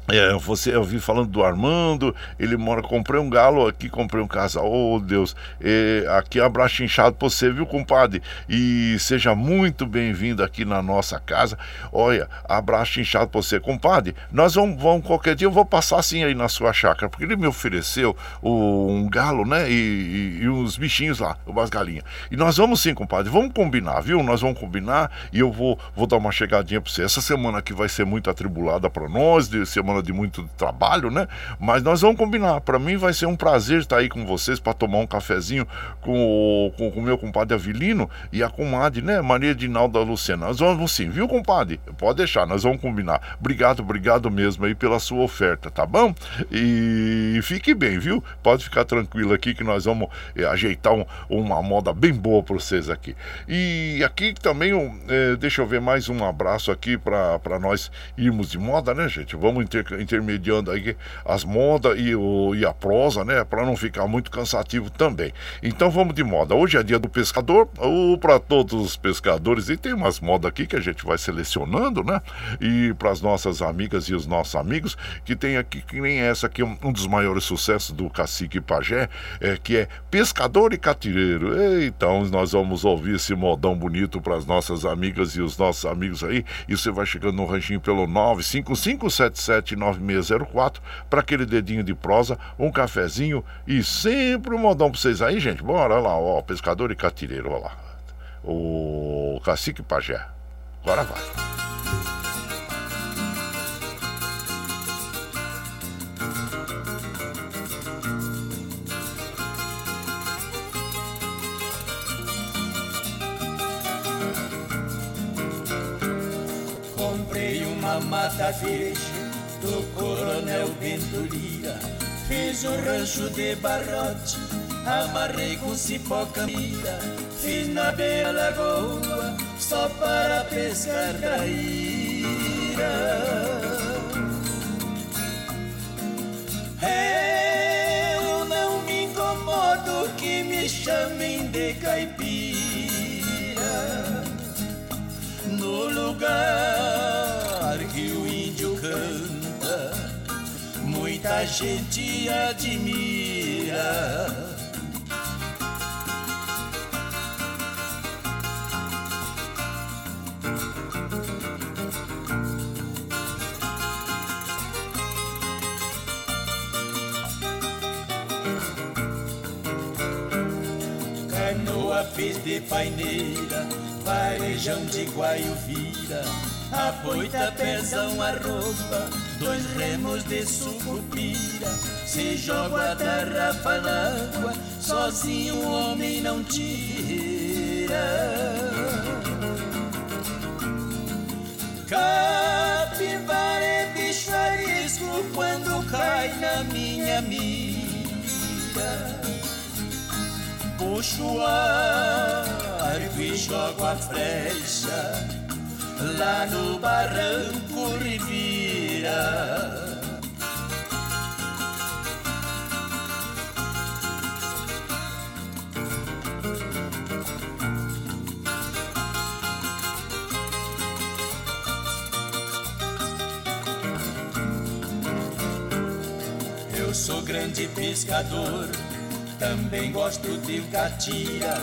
é, você eu vi falando do Armando, ele mora, comprei um galo aqui, comprei um casal, oh Deus, é, aqui abraço inchado pra você, viu, compadre? E seja muito bem-vindo aqui na nossa casa. Olha, abraço inchado pra você, compadre. Nós vamos, vamos qualquer dia, eu vou passar assim aí na sua chácara, porque ele me ofereceu o, um galo, né? E, e, e, uns bichinhos lá, umas galinhas. E nós vamos sim, compadre, vamos combinar, viu? Nós vamos combinar e eu vou, vou dar uma chegadinha pra você. Essa semana aqui vai ser muito atribulada para nós, de semana semana de muito trabalho, né? Mas nós vamos combinar. Para mim vai ser um prazer estar aí com vocês para tomar um cafezinho com o com, com meu compadre Avilino e a comadre, né? Maria Dinalda Lucena. Nós vamos sim, viu, compadre? Pode deixar, nós vamos combinar. Obrigado, obrigado mesmo aí pela sua oferta, tá bom? E fique bem, viu? Pode ficar tranquilo aqui que nós vamos é, ajeitar um, uma moda bem boa para vocês aqui. E aqui também, é, deixa eu ver mais um abraço aqui para nós irmos de moda, né, gente? Vamos inter intermediando aí as modas e, o, e a prosa, né? Para não ficar muito cansativo também. Então vamos de moda. Hoje é dia do pescador, ou para todos os pescadores, e tem umas modas aqui que a gente vai selecionando, né? E para as nossas amigas e os nossos amigos, que tem aqui, que nem essa aqui, um, dos maiores sucessos do Cacique Pajé, é, que é Pescador e Catireiro. Então nós vamos ouvir esse modão bonito para as nossas amigas e os nossos amigos aí. E você vai chegando no ranchinho pelo 95577 9604 para aquele dedinho de prosa, um cafezinho e sempre um modão para vocês aí, gente. Bora lá, ó, pescador e catireiro, ó lá. O cacique pajé. Agora vai. Comprei uma mata verde do coronel Venturia. Fiz um rancho de barrote, amarrei com cipó camira. Fiz na beira lagoa, só para pescar traíra. Eu não me incomodo que me chamem de caipira. No lugar tanta gente admira. Canoa fez de paineira, varejão de guaio vira, a boita pesão a roupa dois remos de sucupira. Se joga a tarrafa na água, sozinho o homem não tira. Capivara é bicho arisco quando cai na minha mira. Puxo o arco e jogo a flecha lá no barranco Eu sou grande pescador, também gosto de catira.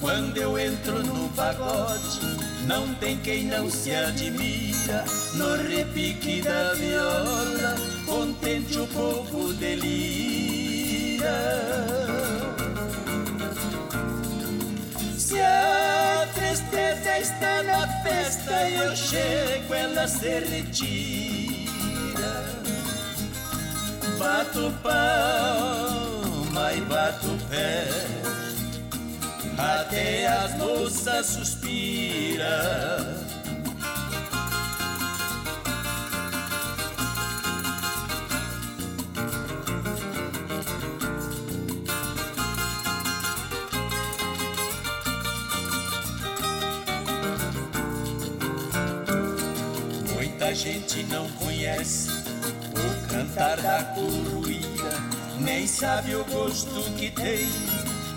Quando eu entro no pagode, não tem quem não se admira no repique da viola, contente o povo delira. Se a tristeza está na festa e eu chego, ela se retira. Bato palma e bato pé até as moças suspiram. Muita gente não conhece o cantar da coruíra, nem sabe o gosto que tem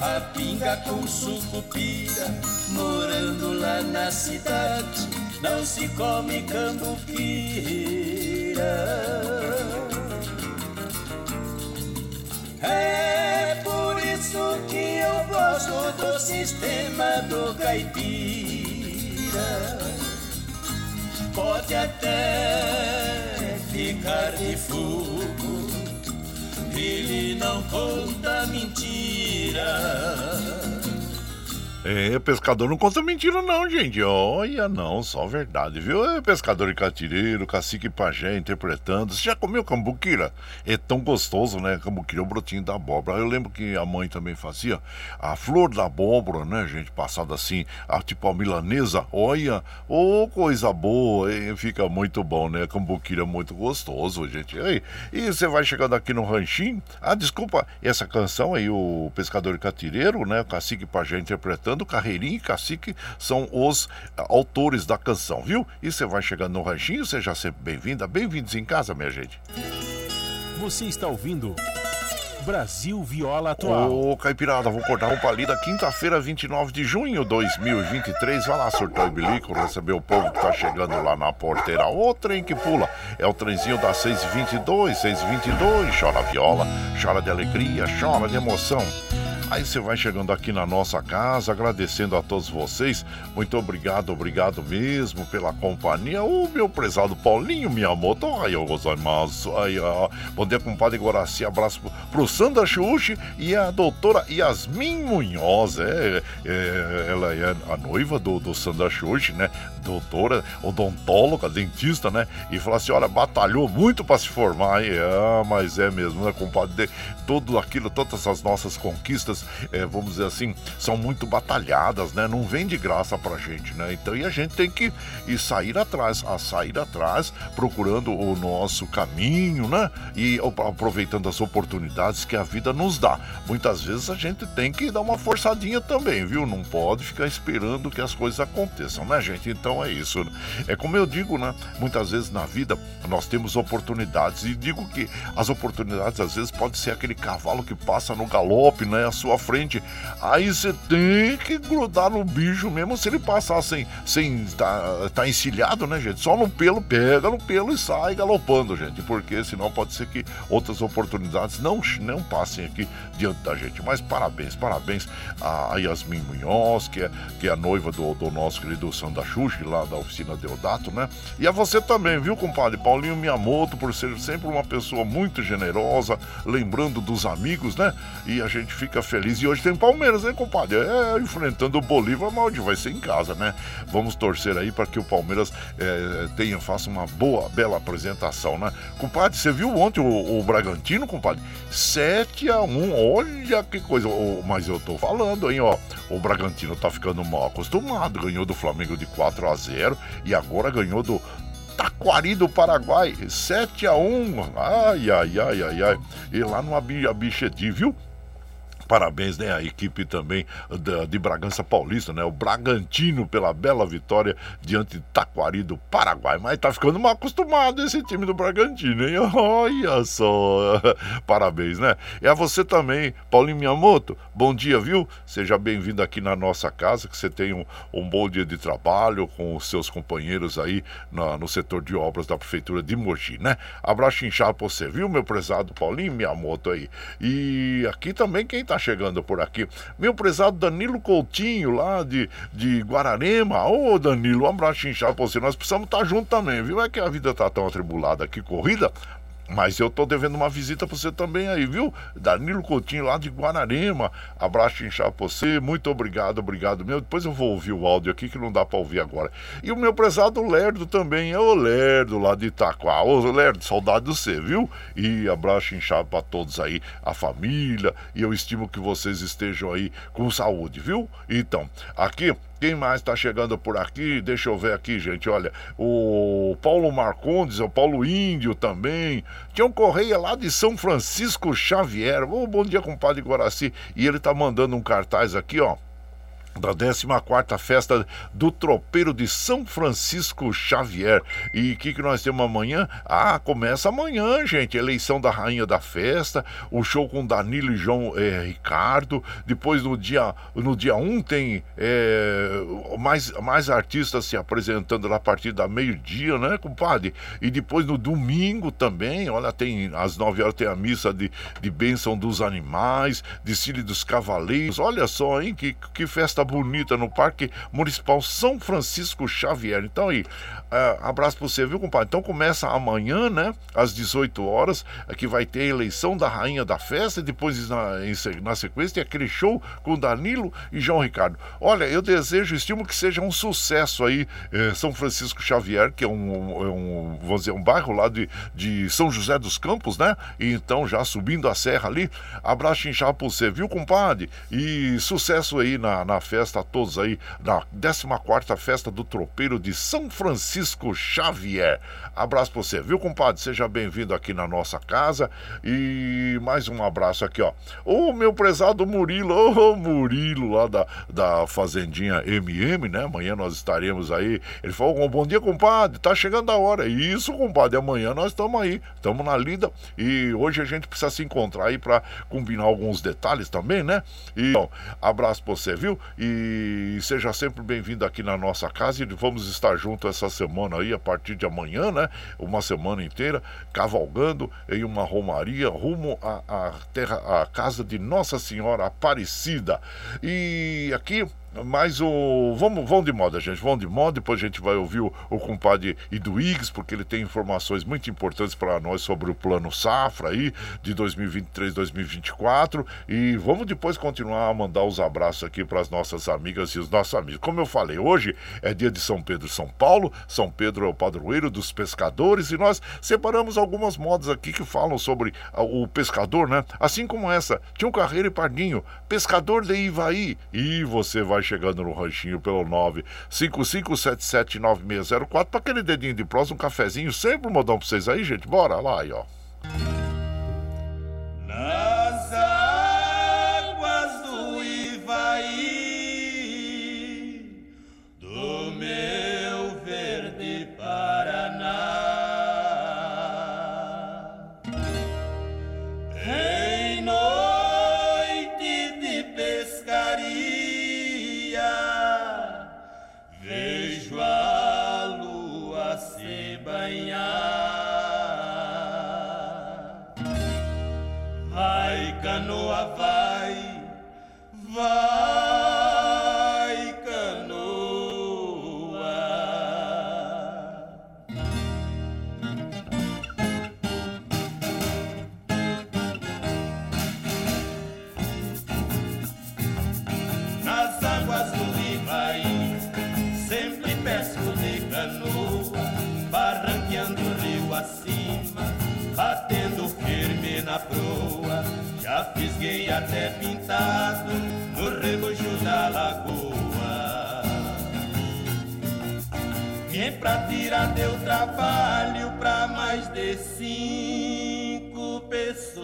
a pinga com sucupira, morando lá na cidade, não se come cambuquira. É por isso que eu gosto do sistema do caipira. Pode até ficar de fogo, ele não conta mentira. 嗯 É, pescador não conta mentira não, gente. Olha, não, só verdade, viu? É pescador e catireiro, cacique e pajé interpretando. Você já comeu cambuquira? É tão gostoso, né? Cambuquira é o brotinho da abóbora. Eu lembro que a mãe também fazia a flor da abóbora, né, gente? Passada assim, a, tipo a milanesa. Olha, ô, oh, coisa boa, fica muito bom, né? Cambuquira é muito gostoso, gente. E, e você vai chegando aqui no ranchinho. Ah, desculpa, essa canção aí, o pescador e catireiro, né? Cacique e pajé interpretando cantando, Carreirinha e Cacique são os autores da canção, viu? E você vai chegando no ranchinho, seja sempre bem-vinda, bem-vindos em casa, minha gente. Você está ouvindo Brasil Viola Atual. Ô, Caipirada, vou cortar um palida quinta-feira, 29 de junho de 2023. Vai lá, surtou e bilico, receber o povo que tá chegando lá na porteira. O trem que pula é o trenzinho das 622, 622. Chora viola, chora de alegria, chora de emoção. Aí você vai chegando aqui na nossa casa, agradecendo a todos vocês. Muito obrigado, obrigado mesmo pela companhia. O meu prezado Paulinho Miyamoto, aí eu gozaimasu. Aí, ó. Bom dia, compadre Guaraci. Abraço pro Sandra Xuxi e a doutora Yasmin Munhoz. É, é, ela é a noiva do, do Sandra Xuxi, né? Doutora, odontóloga, dentista, né? E fala assim: olha, batalhou muito para se formar. Aí, é, mas é mesmo, né, compadre? Tudo aquilo, todas as nossas conquistas é, vamos dizer assim, são muito batalhadas, né? Não vem de graça pra gente, né? Então, e a gente tem que ir sair atrás, a sair atrás, procurando o nosso caminho, né? E aproveitando as oportunidades que a vida nos dá. Muitas vezes a gente tem que dar uma forçadinha também, viu? Não pode ficar esperando que as coisas aconteçam, né, gente? Então é isso. Né? É como eu digo, né? Muitas vezes na vida nós temos oportunidades e digo que as oportunidades às vezes pode ser aquele cavalo que passa no galope, né? A sua frente. Aí você tem que grudar no bicho mesmo se ele passar sem sem tá, tá encilhado, né, gente? Só no pelo, pega no pelo e sai galopando, gente, porque senão pode ser que outras oportunidades não, não passem aqui diante da gente. Mas parabéns, parabéns a Yasmin Munhoz, que é, que é a noiva do, do nosso querido Sandra Xuxa, lá da oficina Deodato, né? E a você também, viu, compadre? Paulinho Miyamoto, por ser sempre uma pessoa muito generosa, lembrando dos amigos, né? E a gente fica feliz. E hoje tem Palmeiras, né, compadre? É, enfrentando o Bolívar, mas hoje vai ser em casa, né? Vamos torcer aí para que o Palmeiras é, tenha, faça uma boa, bela apresentação, né? Compadre, você viu ontem o, o Bragantino, compadre? 7 a 1 olha que coisa. mas eu tô falando, hein, ó. O Bragantino tá ficando mal acostumado. Ganhou do Flamengo de 4 a 0 e agora ganhou do Taquari do Paraguai, 7 a 1 Ai, ai, ai, ai, ai. E lá no Abichedi, viu? Parabéns, né, a equipe também de Bragança Paulista, né? O Bragantino pela bela vitória diante de Taquari do Paraguai. Mas tá ficando mal acostumado esse time do Bragantino, hein? Olha só. Parabéns, né? E a você também, Paulinho Miyamoto. Bom dia, viu? Seja bem-vindo aqui na nossa casa, que você tenha um, um bom dia de trabalho com os seus companheiros aí no setor de obras da Prefeitura de Mogi, né? Abraço inchado pra você, viu, meu prezado Paulinho Miyamoto aí. E aqui também quem tá tá chegando por aqui. Meu prezado Danilo Coutinho, lá de, de Guararema. Ô, Danilo, um abraço inchado pra você. Nós precisamos estar tá junto também, viu? É que a vida tá tão atribulada aqui, corrida. Mas eu tô devendo uma visita pra você também aí, viu? Danilo Coutinho lá de Guararema. Abraço inchado pra você. Muito obrigado, obrigado meu. Depois eu vou ouvir o áudio aqui que não dá pra ouvir agora. E o meu prezado Lerdo também. O Lerdo lá de Itaquá. Ô Lerdo, saudade do você, viu? E abraço inchado pra todos aí, a família. E eu estimo que vocês estejam aí com saúde, viu? Então, aqui quem mais está chegando por aqui? Deixa eu ver aqui, gente. Olha, o Paulo Marcondes, o Paulo Índio também. Um Correia lá de São Francisco Xavier. Oh, bom dia, compadre Guaraci. E ele tá mandando um cartaz aqui, ó da 14 festa do Tropeiro de São Francisco Xavier. E o que, que nós temos amanhã? Ah, começa amanhã, gente. Eleição da rainha da festa, o show com Danilo e João é, Ricardo. Depois no dia no dia 1 tem é, mais, mais artistas se apresentando lá a partir da meio-dia, né, compadre? E depois no domingo também, olha, tem às 9 horas tem a missa de, de bênção dos animais, desfile dos cavaleiros. Olha só, hein, que, que festa bonita no Parque Municipal São Francisco Xavier. Então aí, uh, abraço para você, viu, compadre? Então começa amanhã, né, às 18 horas, que vai ter a eleição da rainha da festa e depois na, em, na sequência tem aquele show com Danilo e João Ricardo. Olha, eu desejo, estimo que seja um sucesso aí, eh, São Francisco Xavier, que é um, é um, vamos dizer, um bairro lá de, de São José dos Campos, né? E então já subindo a serra ali. Abraço inchado pra você, viu, compadre? E sucesso aí na, na festa festa a todos aí na 14 Festa do Tropeiro de São Francisco Xavier. Abraço pra você, viu, compadre? Seja bem-vindo aqui na nossa casa. E mais um abraço aqui, ó. O meu prezado Murilo, ô Murilo, lá da, da Fazendinha MM, né? Amanhã nós estaremos aí. Ele falou: bom dia, compadre. Tá chegando a hora. Isso, compadre. Amanhã nós estamos aí. Estamos na lida. E hoje a gente precisa se encontrar aí para combinar alguns detalhes também, né? E então, abraço pra você, viu? Seja sempre bem-vindo aqui na nossa casa. E vamos estar juntos essa semana aí, a partir de amanhã, né? Uma semana inteira, cavalgando em uma romaria rumo à, à terra, à casa de Nossa Senhora Aparecida. E aqui mas o. Vamos, vamos de moda, gente. Vamos de moda. Depois a gente vai ouvir o, o compadre Iduígues, porque ele tem informações muito importantes para nós sobre o plano Safra aí de 2023-2024. E vamos depois continuar a mandar os abraços aqui para as nossas amigas e os nossos amigos. Como eu falei, hoje é dia de São Pedro São Paulo. São Pedro é o padroeiro dos pescadores e nós separamos algumas modas aqui que falam sobre o pescador, né? Assim como essa. Tinha um Carreiro e Pardinho, pescador de Ivaí. E você vai chegando no ranchinho pelo 955779604 para aquele dedinho de prosa, um cafezinho, sempre um modão para vocês aí, gente. Bora lá aí, ó. Nas Vai, canoa. Nas águas do Limaí, sempre peço de canoa, barranqueando o rio acima, batendo firme na proa. Já fisguei até pintado lagoa. Quem pra tirar deu trabalho pra mais de cinco pessoas.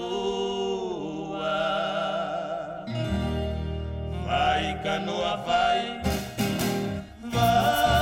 Vai, canoa, vai, vai.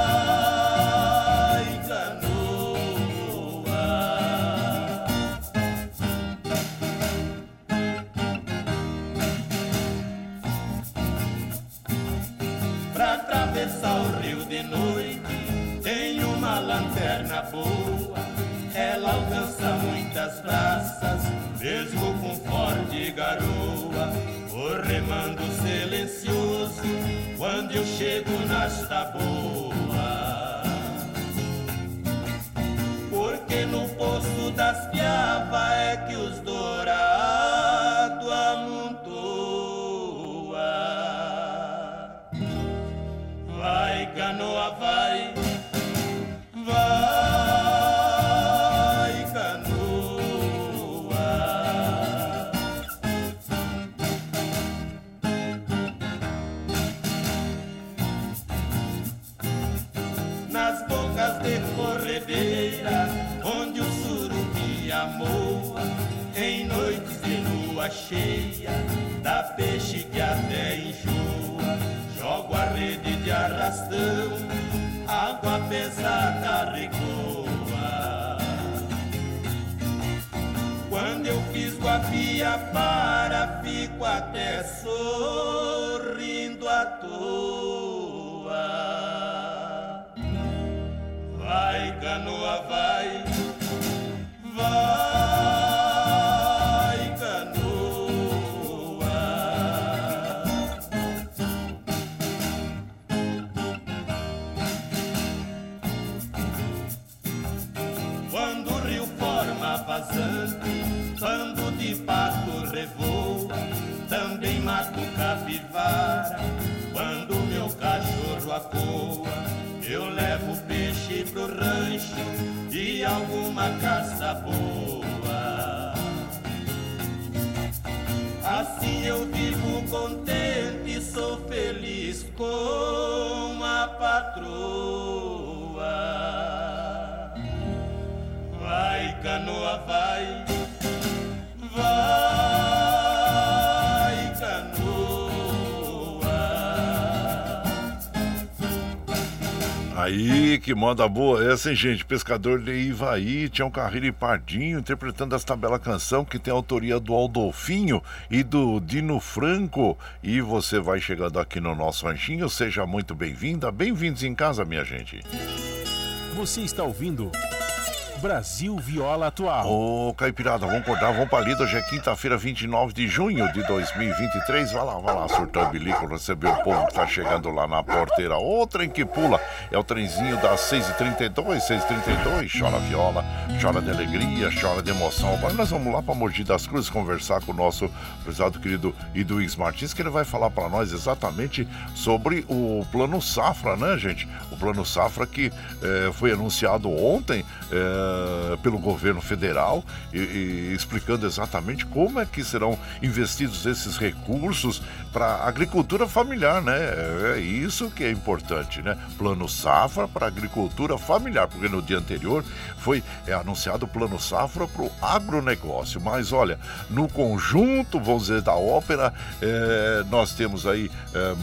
Que moda boa essa, hein, gente? Pescador de Ivaí, Tião Carreiro e Pardinho, interpretando esta bela canção que tem autoria do Aldolfinho e do Dino Franco. E você vai chegando aqui no nosso ranchinho, seja muito bem-vinda, bem-vindos em casa, minha gente. Você está ouvindo. Brasil Viola Atual. Ô, Caipirada, vamos acordar, vamos pra lida. Hoje é quinta-feira, 29 de junho de 2023. Vai lá, vai lá, surtando bilico, receber o povo que tá chegando lá na porteira. O trem que pula é o trenzinho das 6h32, 6h32. Chora viola, chora de alegria, chora de emoção. Agora nós vamos lá pra Mogi das Cruzes conversar com o nosso prezado querido Iduís Martins, que ele vai falar para nós exatamente sobre o Plano Safra, né, gente? O Plano Safra que eh, foi anunciado ontem. Eh, eh, pelo governo federal e, e, explicando exatamente como é que serão investidos esses recursos para agricultura familiar, né? É, é isso que é importante, né? Plano Safra para agricultura familiar, porque no dia anterior foi é, anunciado o Plano Safra para o agronegócio. Mas olha, no conjunto, vamos dizer, da ópera, é, nós temos aí é,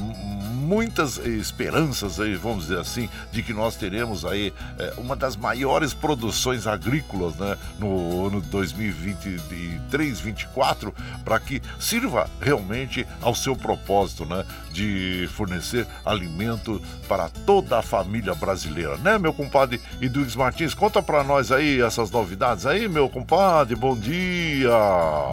muitas esperanças, aí, vamos dizer assim, de que nós teremos aí é, uma das maiores produções agrícolas né, no ano 2023, 2024, para que sirva realmente ao seu propósito né, de fornecer alimento para toda a família brasileira, né, meu compadre Eduardo Martins? Conta para nós aí essas novidades aí, meu compadre, bom dia!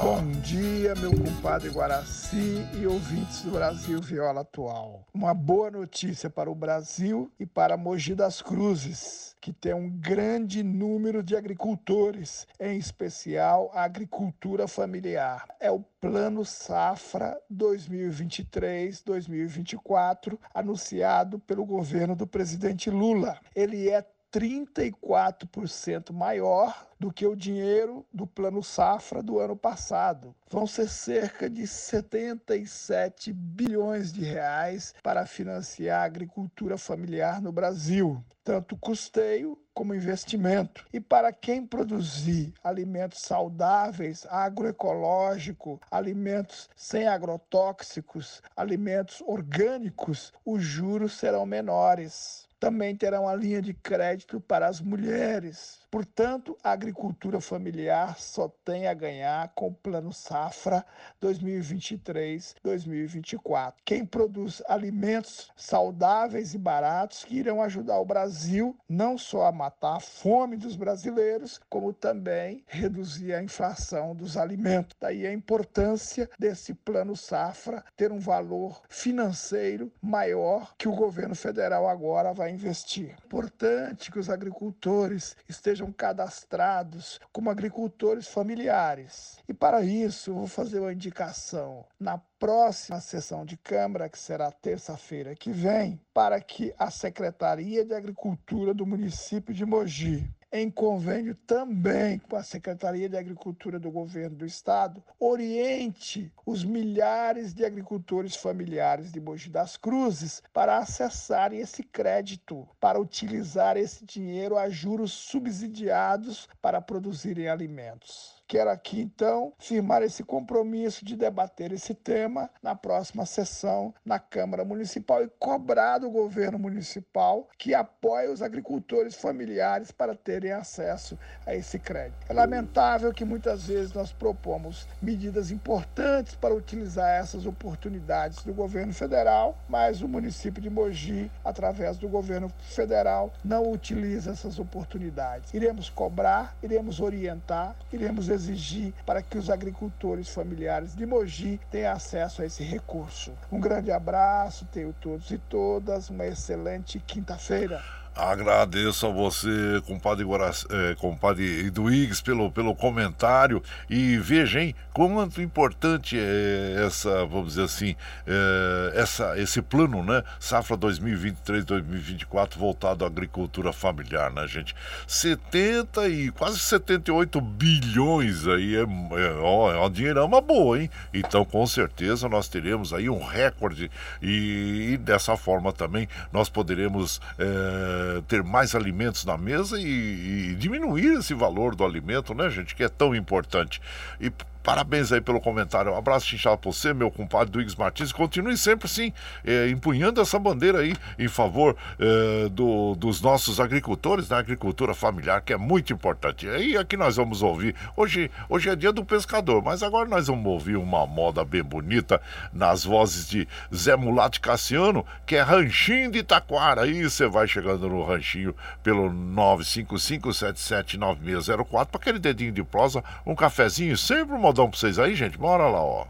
Bom dia, meu compadre Guaraci e ouvintes do Brasil Viola Atual. Uma boa notícia para o Brasil e para Mogi das Cruzes que tem um grande número de agricultores, em especial a agricultura familiar. É o Plano Safra 2023-2024, anunciado pelo governo do presidente Lula. Ele é 34% maior do que o dinheiro do Plano Safra do ano passado. Vão ser cerca de 77 bilhões de reais para financiar a agricultura familiar no Brasil, tanto custeio como investimento. E para quem produzir alimentos saudáveis, agroecológico, alimentos sem agrotóxicos, alimentos orgânicos, os juros serão menores também terão a linha de crédito para as mulheres. Portanto, a agricultura familiar só tem a ganhar com o Plano Safra 2023-2024. Quem produz alimentos saudáveis e baratos que irão ajudar o Brasil não só a matar a fome dos brasileiros, como também reduzir a inflação dos alimentos. Daí a importância desse Plano Safra ter um valor financeiro maior que o governo federal agora vai investir. Importante que os agricultores estejam cadastrados como agricultores familiares. E para isso, vou fazer uma indicação na próxima sessão de Câmara, que será terça-feira que vem, para que a Secretaria de Agricultura do município de Mogi em convênio também com a Secretaria de Agricultura do Governo do Estado, oriente os milhares de agricultores familiares de Mogi das Cruzes para acessarem esse crédito, para utilizar esse dinheiro a juros subsidiados para produzirem alimentos. Quero aqui, então, firmar esse compromisso de debater esse tema na próxima sessão na Câmara Municipal e cobrar do governo municipal que apoie os agricultores familiares para terem acesso a esse crédito. É lamentável que muitas vezes nós propomos medidas importantes para utilizar essas oportunidades do governo federal, mas o município de Mogi, através do governo federal, não utiliza essas oportunidades. Iremos cobrar, iremos orientar, iremos exigir exigir para que os agricultores familiares de Mogi tenham acesso a esse recurso. Um grande abraço, tenho todos e todas, uma excelente quinta-feira. Agradeço a você, compadre, Guarac... é, compadre Eduígues, pelo, pelo comentário. E veja, hein, quanto importante é essa, vamos dizer assim, é, essa, esse plano, né? Safra 2023-2024 voltado à agricultura familiar, né, gente? 70 e quase 78 bilhões aí, é, é, ó, é uma dinheirama boa, hein? Então, com certeza, nós teremos aí um recorde e, e dessa forma também nós poderemos. É, ter mais alimentos na mesa e, e, diminuir esse valor do alimento, né, gente, que é tão importante. E Parabéns aí pelo comentário. Um abraço inchado pra você, meu compadre Duígues Martins. Continue sempre, sim, eh, empunhando essa bandeira aí em favor eh, do, dos nossos agricultores, da agricultura familiar, que é muito importante. E aqui nós vamos ouvir. Hoje, hoje é dia do pescador, mas agora nós vamos ouvir uma moda bem bonita nas vozes de Zé Mulato Cassiano, que é Ranchinho de Itaquara. Aí você vai chegando no ranchinho pelo 955779604 para aquele dedinho de prosa, um cafezinho, sempre uma modão pra vocês aí, gente? Bora lá, ó.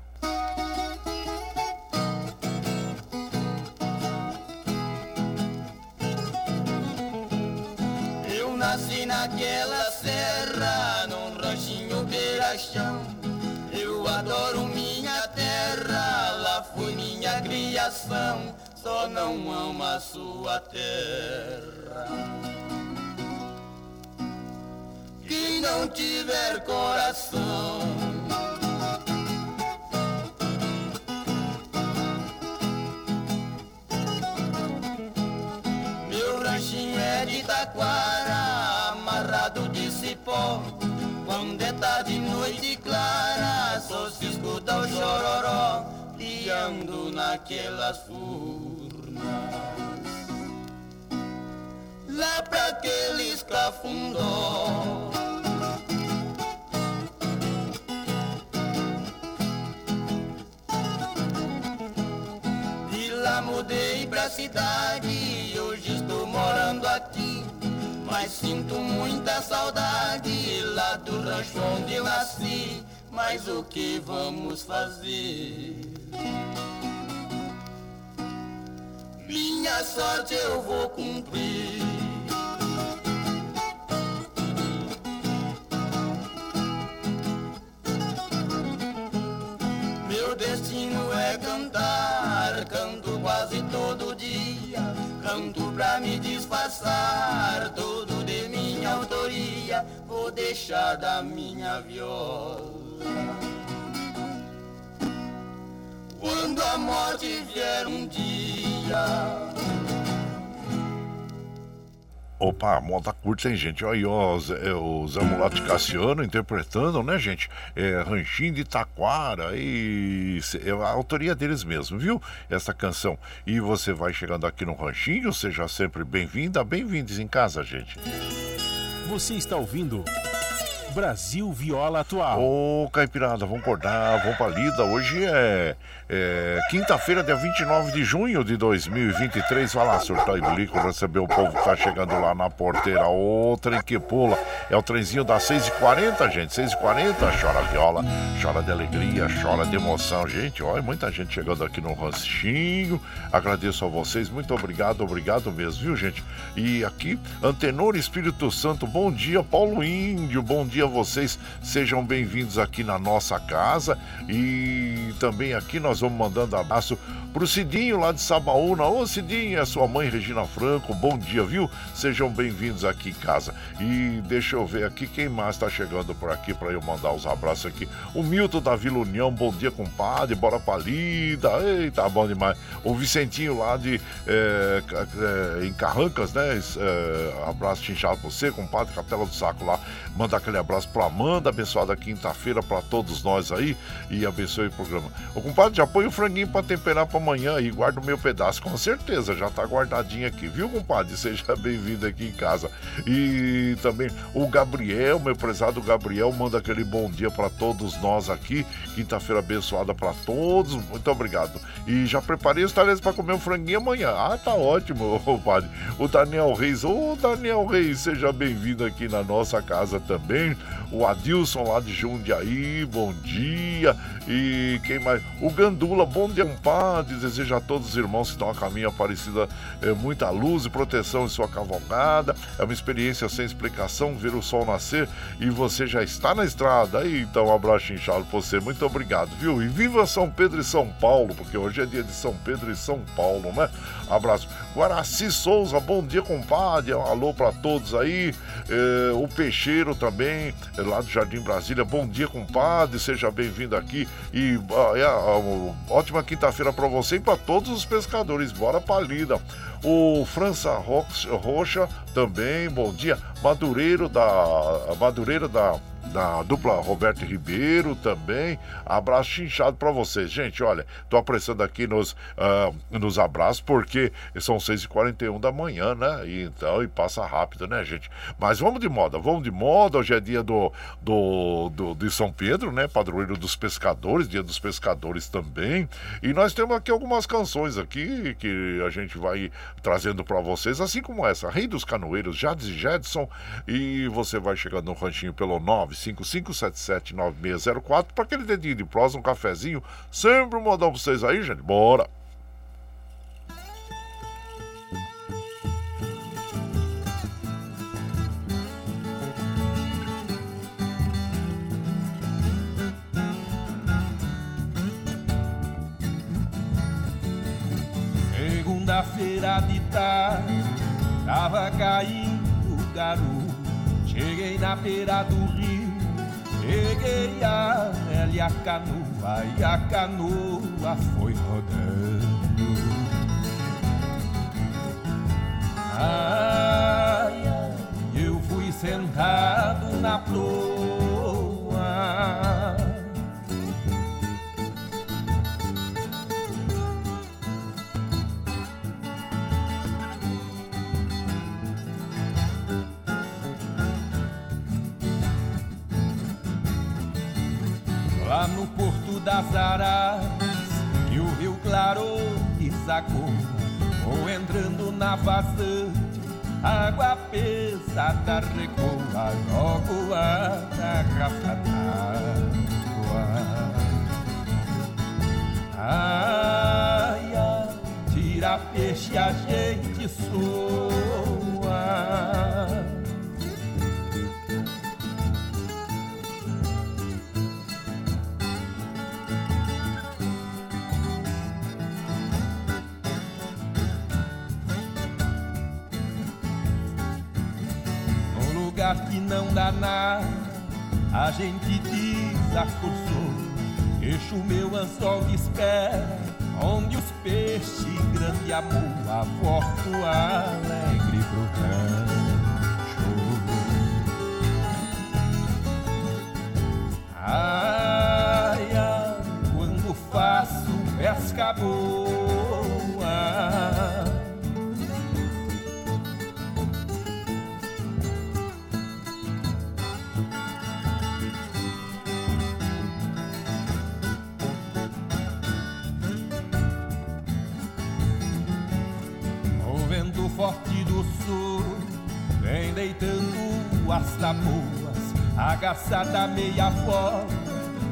Eu nasci naquela serra, num ranchinho beira-chão. Eu adoro minha terra, lá foi minha criação. Só não amo a sua terra. Quem não tiver coração taquara amarrado de cipó. Quando é tarde, noite clara, só se escuta o chororó, piando naquelas furnas. Lá pra aqueles cafundó. De lá mudei pra cidade, hoje estou morando aqui mas sinto muita saudade lá do rancho onde eu nasci. Mas o que vamos fazer? Minha sorte eu vou cumprir. Meu destino é cantar, canto quase todo dia canto pra me disfarçar, todo de minha autoria, vou deixar da minha viola. Quando a morte vier um dia, Opa, moda curta, hein, gente? Olha aí, ó, é, o Zé Mulato Cassiano interpretando, né, gente? É, Ranchinho de Taquara, e é a autoria deles mesmo, viu? Essa canção. E você vai chegando aqui no Ranchinho, seja sempre bem-vinda, bem-vindos em casa, gente. Você está ouvindo. Brasil Viola Atual. Ô, Caipirada, vamos acordar, vamos pra lida. Hoje é, é quinta-feira, dia 29 de junho de 2023. Vai lá, surtar e blico, receber o povo que tá chegando lá na porteira. O trem que pula. É o trenzinho das 6h40, gente. 6h40, chora viola, chora de alegria, chora de emoção. Gente, olha, muita gente chegando aqui no ranchinho. Agradeço a vocês, muito obrigado, obrigado mesmo, viu, gente? E aqui, Antenor Espírito Santo, bom dia, Paulo Índio, bom dia dia a vocês. Sejam bem-vindos aqui na nossa casa. E também aqui nós vamos mandando abraço pro Cidinho lá de Sabaúna. Ô Cidinho, é sua mãe Regina Franco. Bom dia, viu? Sejam bem-vindos aqui em casa. E deixa eu ver aqui quem mais está chegando por aqui para eu mandar os abraços aqui. O Milton da Vila União, bom dia, compadre. Bora pra lida. Eita, bom demais. O Vicentinho lá de é, é, em Carrancas, né? É, abraço chinchado pra você, compadre. Capela do Saco lá. Manda aquele abraço pra Amanda, abençoada quinta-feira para todos nós aí e abençoe o programa. O compadre, já põe o franguinho para temperar para amanhã e guarda o meu pedaço, com certeza, já tá guardadinho aqui, viu, compadre? Seja bem-vindo aqui em casa. E também o Gabriel, meu prezado Gabriel, manda aquele bom dia para todos nós aqui. Quinta-feira abençoada para todos, muito obrigado. E já preparei os talheres para comer um franguinho amanhã. Ah, tá ótimo, compadre. O Daniel Reis, ô Daniel Reis, seja bem-vindo aqui na nossa casa também. O Adilson lá de Jundiaí, bom dia. E quem mais? O Gandula, bom dia, compadre. Desejo a todos os irmãos que estão a caminho Aparecida é, muita luz e proteção em sua cavalgada. É uma experiência sem explicação ver o sol nascer e você já está na estrada. Então, um abraço inchado pra você. Muito obrigado, viu? E viva São Pedro e São Paulo, porque hoje é dia de São Pedro e São Paulo, né? Abraço. Guaraci Souza, bom dia, compadre. Alô para todos aí. É, o Peixeiro também, é lá do Jardim Brasília. Bom dia, compadre. Seja bem-vindo aqui. E uh, é, uh, ótima quinta-feira para você e para todos os pescadores. Bora pra lida. O França Rocha também, bom dia. Madureiro da. Madureira da da dupla Roberto Ribeiro também. Abraço chinchado para vocês. Gente, olha, tô apressando aqui nos, uh, nos abraços porque são 6h41 da manhã, né? E, então, e passa rápido, né, gente? Mas vamos de moda, vamos de moda. Hoje é dia do, do, do de São Pedro, né? Padroeiro dos pescadores, dia dos pescadores também. E nós temos aqui algumas canções aqui que a gente vai trazendo para vocês, assim como essa, Rei dos Canoeiros, Jades e Jedson. E você vai chegando no ranchinho pelo 9 955779604 para aquele dedinho de prosa, um cafezinho. Sempre um modão pra vocês aí, gente. Bora! Segunda-feira de tarde, tava caindo garoto. Cheguei na beira do rio Peguei a velha canoa e a canoa foi rodando. Ai, eu fui sentado na proa. Lá no Porto das Araras, que o rio clarou e sacou, ou entrando na vazante, água pesada recoa, logo a garrafa d'água. Ai, ai, tira peixe, a gente soa. Não dá nada, a gente desacursou. Deixa o meu anzol de espera, onde os peixes grande amor aporto alegre pro rancho. Ai, ai, quando faço pesca boa. Deitando as tabuas Agaçada meia fora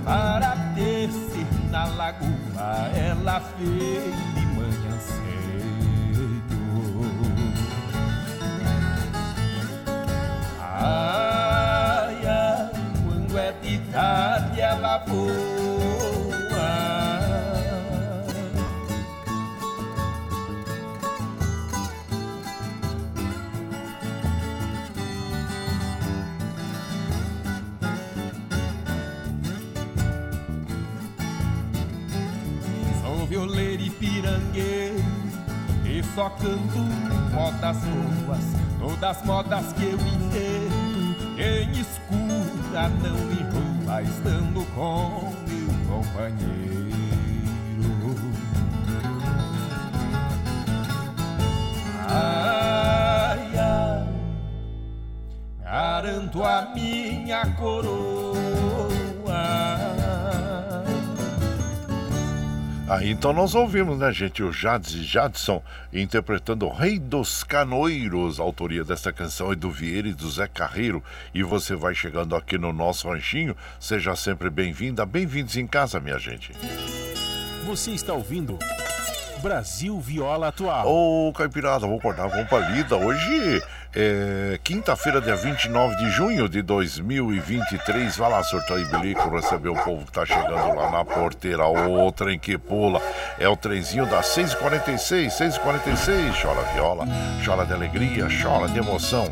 Para descer na lagoa. Ela fez de manhã cedo. Ai, ai, quando é de tarde ela voa só canto modas boas, todas modas que eu invento. Quem escuta não enjoa estando com meu companheiro. Ai, ai, garanto a minha coroa. Aí então nós ouvimos, né, gente, o Jades e Jadson interpretando o Rei dos Canoeiros. A autoria dessa canção é do Vieira e do Zé Carreiro. E você vai chegando aqui no nosso ranchinho. Seja sempre bem-vinda, bem-vindos em casa, minha gente. Você está ouvindo. Brasil Viola Atual. Ô, Caipirada, vou cortar a roupa lida. Hoje é, quinta-feira, dia 29 de junho de 2023. Vai lá, e bilico, receber o povo que tá chegando lá na porteira. O trem que pula. É o trenzinho das 6h46, 6h46. Chora viola, chora de alegria, chora de emoção.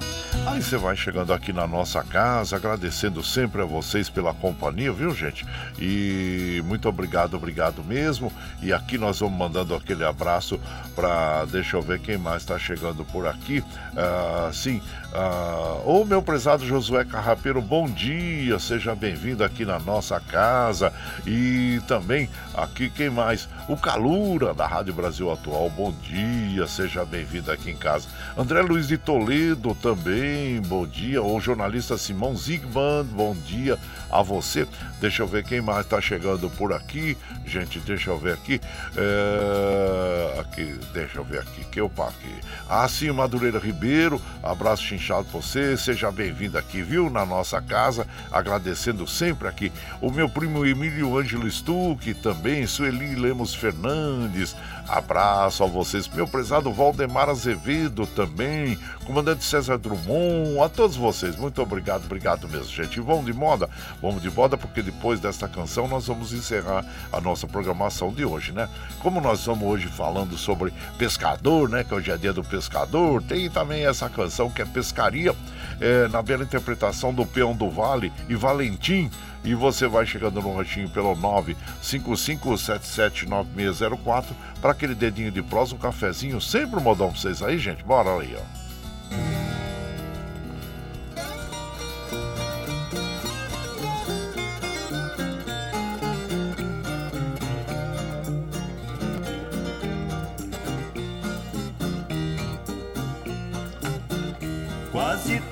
Aí você vai chegando aqui na nossa casa, agradecendo sempre a vocês pela companhia, viu, gente? E muito obrigado, obrigado mesmo. E aqui nós vamos mandando aquele abraço para. Deixa eu ver quem mais está chegando por aqui. Uh, assim, ah, ô meu prezado Josué Carrapeiro, bom dia, seja bem-vindo aqui na nossa casa e também aqui quem mais? O Calura da Rádio Brasil Atual, bom dia, seja bem-vindo aqui em casa. André Luiz de Toledo também, bom dia. O jornalista Simão Zigmund, bom dia a você. Deixa eu ver quem mais está chegando por aqui, gente, deixa eu ver aqui. É... aqui deixa eu ver aqui, que eu aqui. Ah, sim, Madureira Ribeiro, Abraço chinchado pra você, seja bem-vindo aqui, viu? Na nossa casa, agradecendo sempre aqui o meu primo Emílio Ângelo Stuck, também Sueli Lemos Fernandes, abraço a vocês, meu prezado Valdemar Azevedo também, comandante César Drummond, a todos vocês, muito obrigado, obrigado mesmo, gente. E vamos de moda? Vamos de moda porque depois desta canção nós vamos encerrar a nossa programação de hoje, né? Como nós estamos hoje falando sobre pescador, né? Que hoje é dia do pescador, tem também essa canção canção que é Pescaria, é, na bela interpretação do Peão do Vale e Valentim. E você vai chegando no ranchinho pelo 955779604 para aquele dedinho de prosa, um cafezinho, sempre um modão pra vocês aí, gente. Bora aí, ó.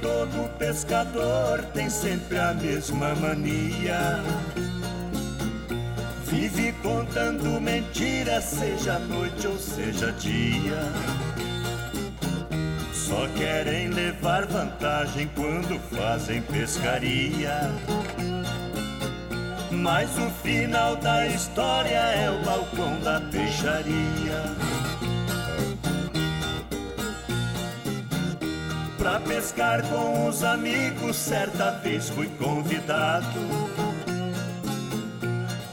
Todo pescador tem sempre a mesma mania. Vive contando mentiras, seja noite ou seja dia. Só querem levar vantagem quando fazem pescaria. Mas o final da história é o balcão da peixaria. Pra pescar com os amigos. Certa vez fui convidado.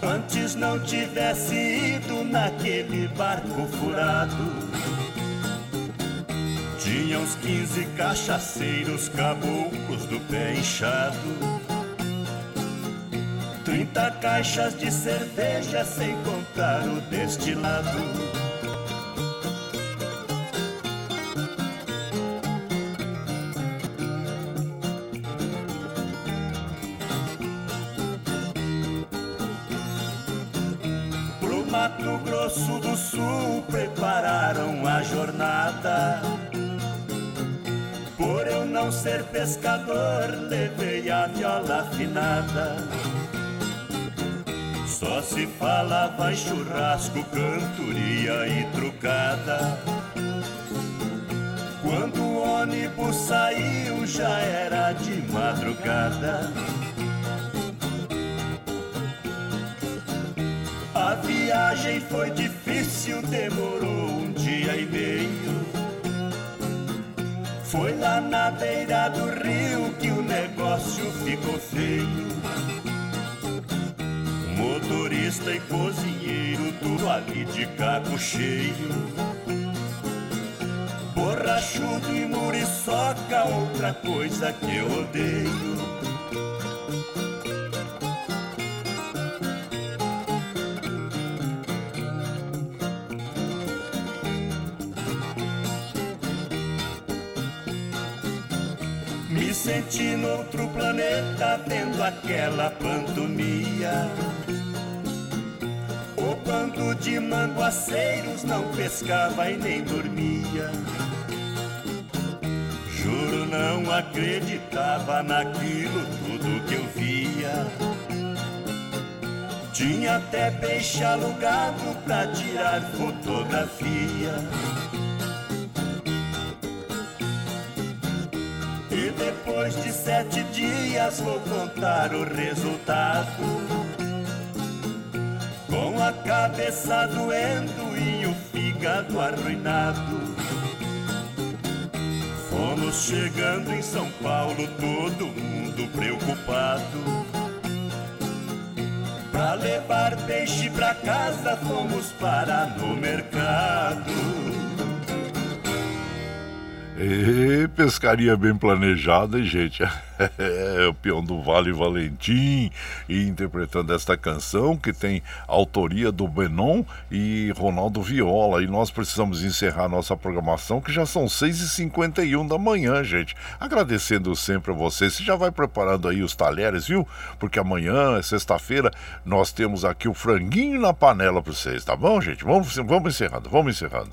Antes não tivesse ido naquele barco furado. Tinha uns 15 cachaceiros caboclos do pé inchado. Trinta caixas de cerveja sem contar o destilado. Mato Grosso do Sul prepararam a jornada. Por eu não ser pescador, levei a viola afinada. Só se falava em churrasco, cantoria e trucada. Quando o ônibus saiu, já era de madrugada. A viagem foi difícil, demorou um dia e meio. Foi lá na beira do rio que o negócio ficou feio. Motorista e cozinheiro, tudo ali de caco cheio. Borrachudo e muriçoca, outra coisa que eu odeio. Senti noutro planeta vendo aquela pantomia. O bando de manguaceiros não pescava e nem dormia. Juro, não acreditava naquilo tudo que eu via. Tinha até peixe alugado pra tirar fotografia. Depois de sete dias vou contar o resultado. Com a cabeça doendo e o fígado arruinado. Fomos chegando em São Paulo, todo mundo preocupado. Pra levar peixe pra casa, fomos parar no mercado. E pescaria bem planejada, hein, gente? É o peão do Vale Valentim e interpretando esta canção que tem autoria do Benon e Ronaldo Viola. E nós precisamos encerrar nossa programação, que já são 6h51 da manhã, gente. Agradecendo sempre a vocês. Você já vai preparando aí os talheres, viu? Porque amanhã, sexta-feira, nós temos aqui o franguinho na panela para vocês, tá bom, gente? Vamos, vamos encerrando, vamos encerrando.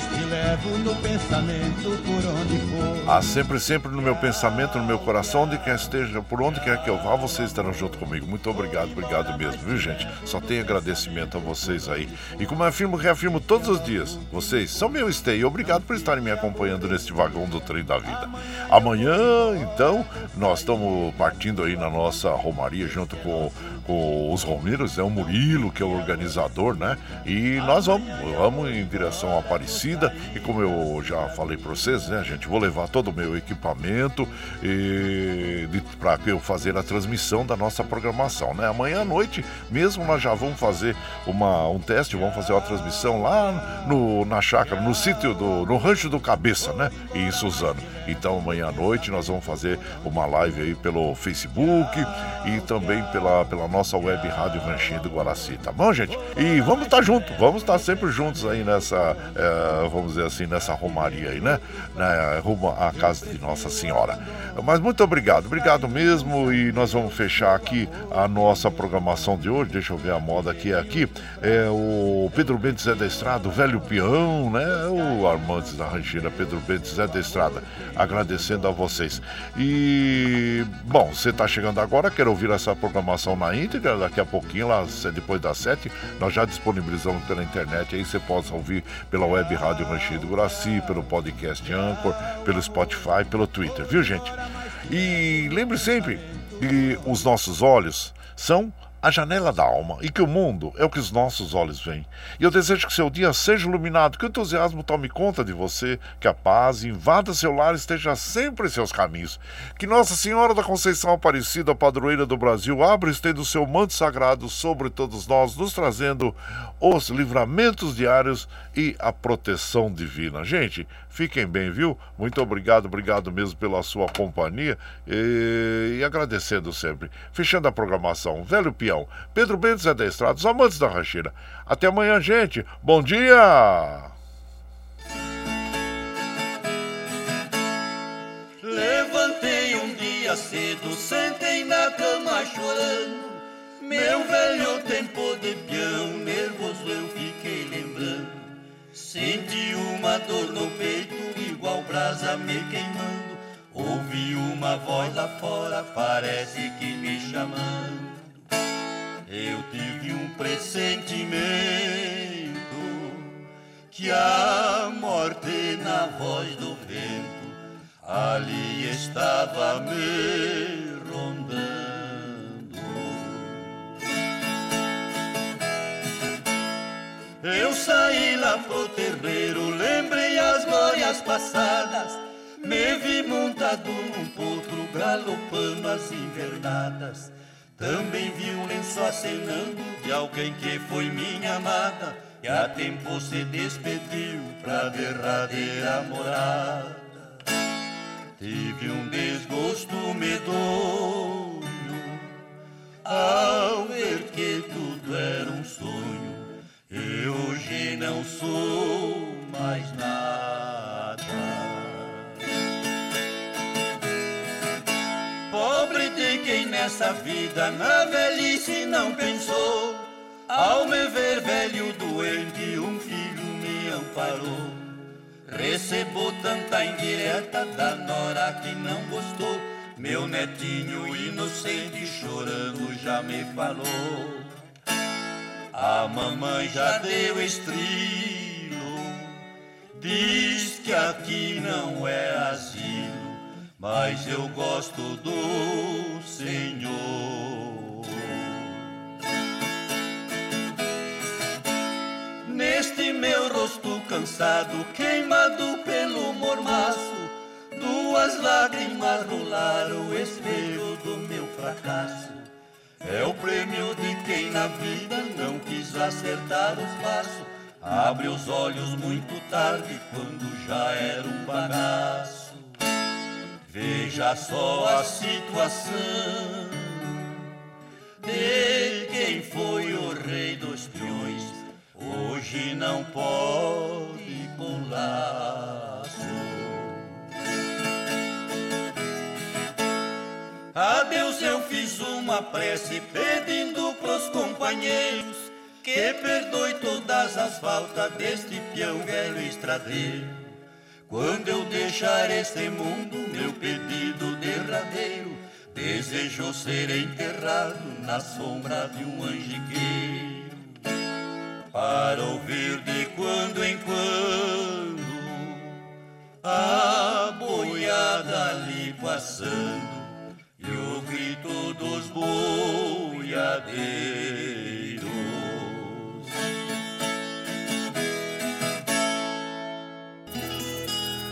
Te levo no pensamento por onde for. Ah, sempre, sempre no meu pensamento, no meu coração, onde quer esteja, por onde quer que eu vá, vocês estarão junto comigo. Muito obrigado, obrigado mesmo, viu, gente? Só tenho agradecimento a vocês aí. E como eu afirmo, reafirmo todos os dias, vocês são meu stay. Obrigado por estarem me acompanhando neste vagão do trem da vida. Amanhã, então, nós estamos partindo aí na nossa romaria junto com, com os Romeiros, é o Murilo, que é o organizador, né? E nós vamos, vamos em direção à Aparecida. E como eu já falei para vocês, né, gente? Vou levar todo o meu equipamento para eu fazer a transmissão da nossa programação, né? Amanhã à noite mesmo nós já vamos fazer uma, um teste, vamos fazer uma transmissão lá no, na chácara, no sítio do no rancho do Cabeça, né? Em Suzano. Então amanhã à noite nós vamos fazer uma live aí pelo Facebook e também pela, pela nossa web rádio Ranchinho do Guaraci, tá bom, gente? E vamos estar tá juntos, vamos estar tá sempre juntos aí nessa, é, vamos dizer assim, nessa romaria aí, né? Na, rumo à casa de Nossa Senhora. Mas muito obrigado, obrigado mesmo. E nós vamos fechar aqui a nossa programação de hoje. Deixa eu ver a moda aqui. Aqui é o Pedro Bentes Zé da Estrada, o velho peão, né? O Armantes da Rancheira, Pedro Bentes Zé da Estrada. Agradecendo a vocês. E, bom, você está chegando agora, quer ouvir essa programação na íntegra? Daqui a pouquinho, lá depois das sete, nós já disponibilizamos pela internet. Aí você pode ouvir pela web Rádio Rancheiro do Guraci, pelo podcast Anchor, pelo Spotify, pelo Twitter, viu, gente? E lembre sempre que os nossos olhos são a janela da alma e que o mundo é o que os nossos olhos veem. E eu desejo que seu dia seja iluminado, que o entusiasmo tome conta de você, que a paz invada seu lar e esteja sempre em seus caminhos. Que Nossa Senhora da Conceição Aparecida, padroeira do Brasil, abra e estenda o seu manto sagrado sobre todos nós, nos trazendo os livramentos diários e a proteção divina. Gente, fiquem bem, viu? Muito obrigado, obrigado mesmo pela sua companhia e, e agradecendo sempre. Fechando a programação, velho peão, Pedro Bentes é da Estrada, os amantes da rancheira. Até amanhã, gente. Bom dia! Levantei um dia cedo, sentei na cama chorando. Meu velho tempo de peão, nervoso eu. Senti uma dor no peito, igual brasa me queimando. Ouvi uma voz lá fora, parece que me chamando. Eu tive um pressentimento que a morte na voz do vento ali estava me lembrei as glórias passadas. Me vi montado num potro, galopando as invernadas. Também vi um lenço acenando de alguém que foi minha amada e a tempo se despediu pra derradeira morada. Tive um desgosto medonho ao ver que tudo era um sonho e hoje não sou mais nada. Pobre de quem nessa vida na velhice não pensou. Ao me ver velho doente, um filho me amparou. Recebo tanta indireta da nora que não gostou. Meu netinho inocente chorando já me falou. A mamãe já deu estrilo, diz que aqui não é asilo mas eu gosto do Senhor. Neste meu rosto cansado, queimado pelo mormaço, duas lágrimas rolaram o espelho do meu fracasso. É o prêmio de quem na vida não quis acertar os passos. Abre os olhos muito tarde, quando já era um bagaço. Veja só a situação de quem foi o rei dos peões, hoje não pode com laço. A Deus eu fiz uma prece pedindo pros companheiros que perdoe todas as faltas deste peão velho estradeiro. Quando eu deixar este mundo, meu pedido derradeiro, desejo ser enterrado na sombra de um angiqueiro, para ouvir de quando em quando a boiada ali passando e o grito dos boiadeiros.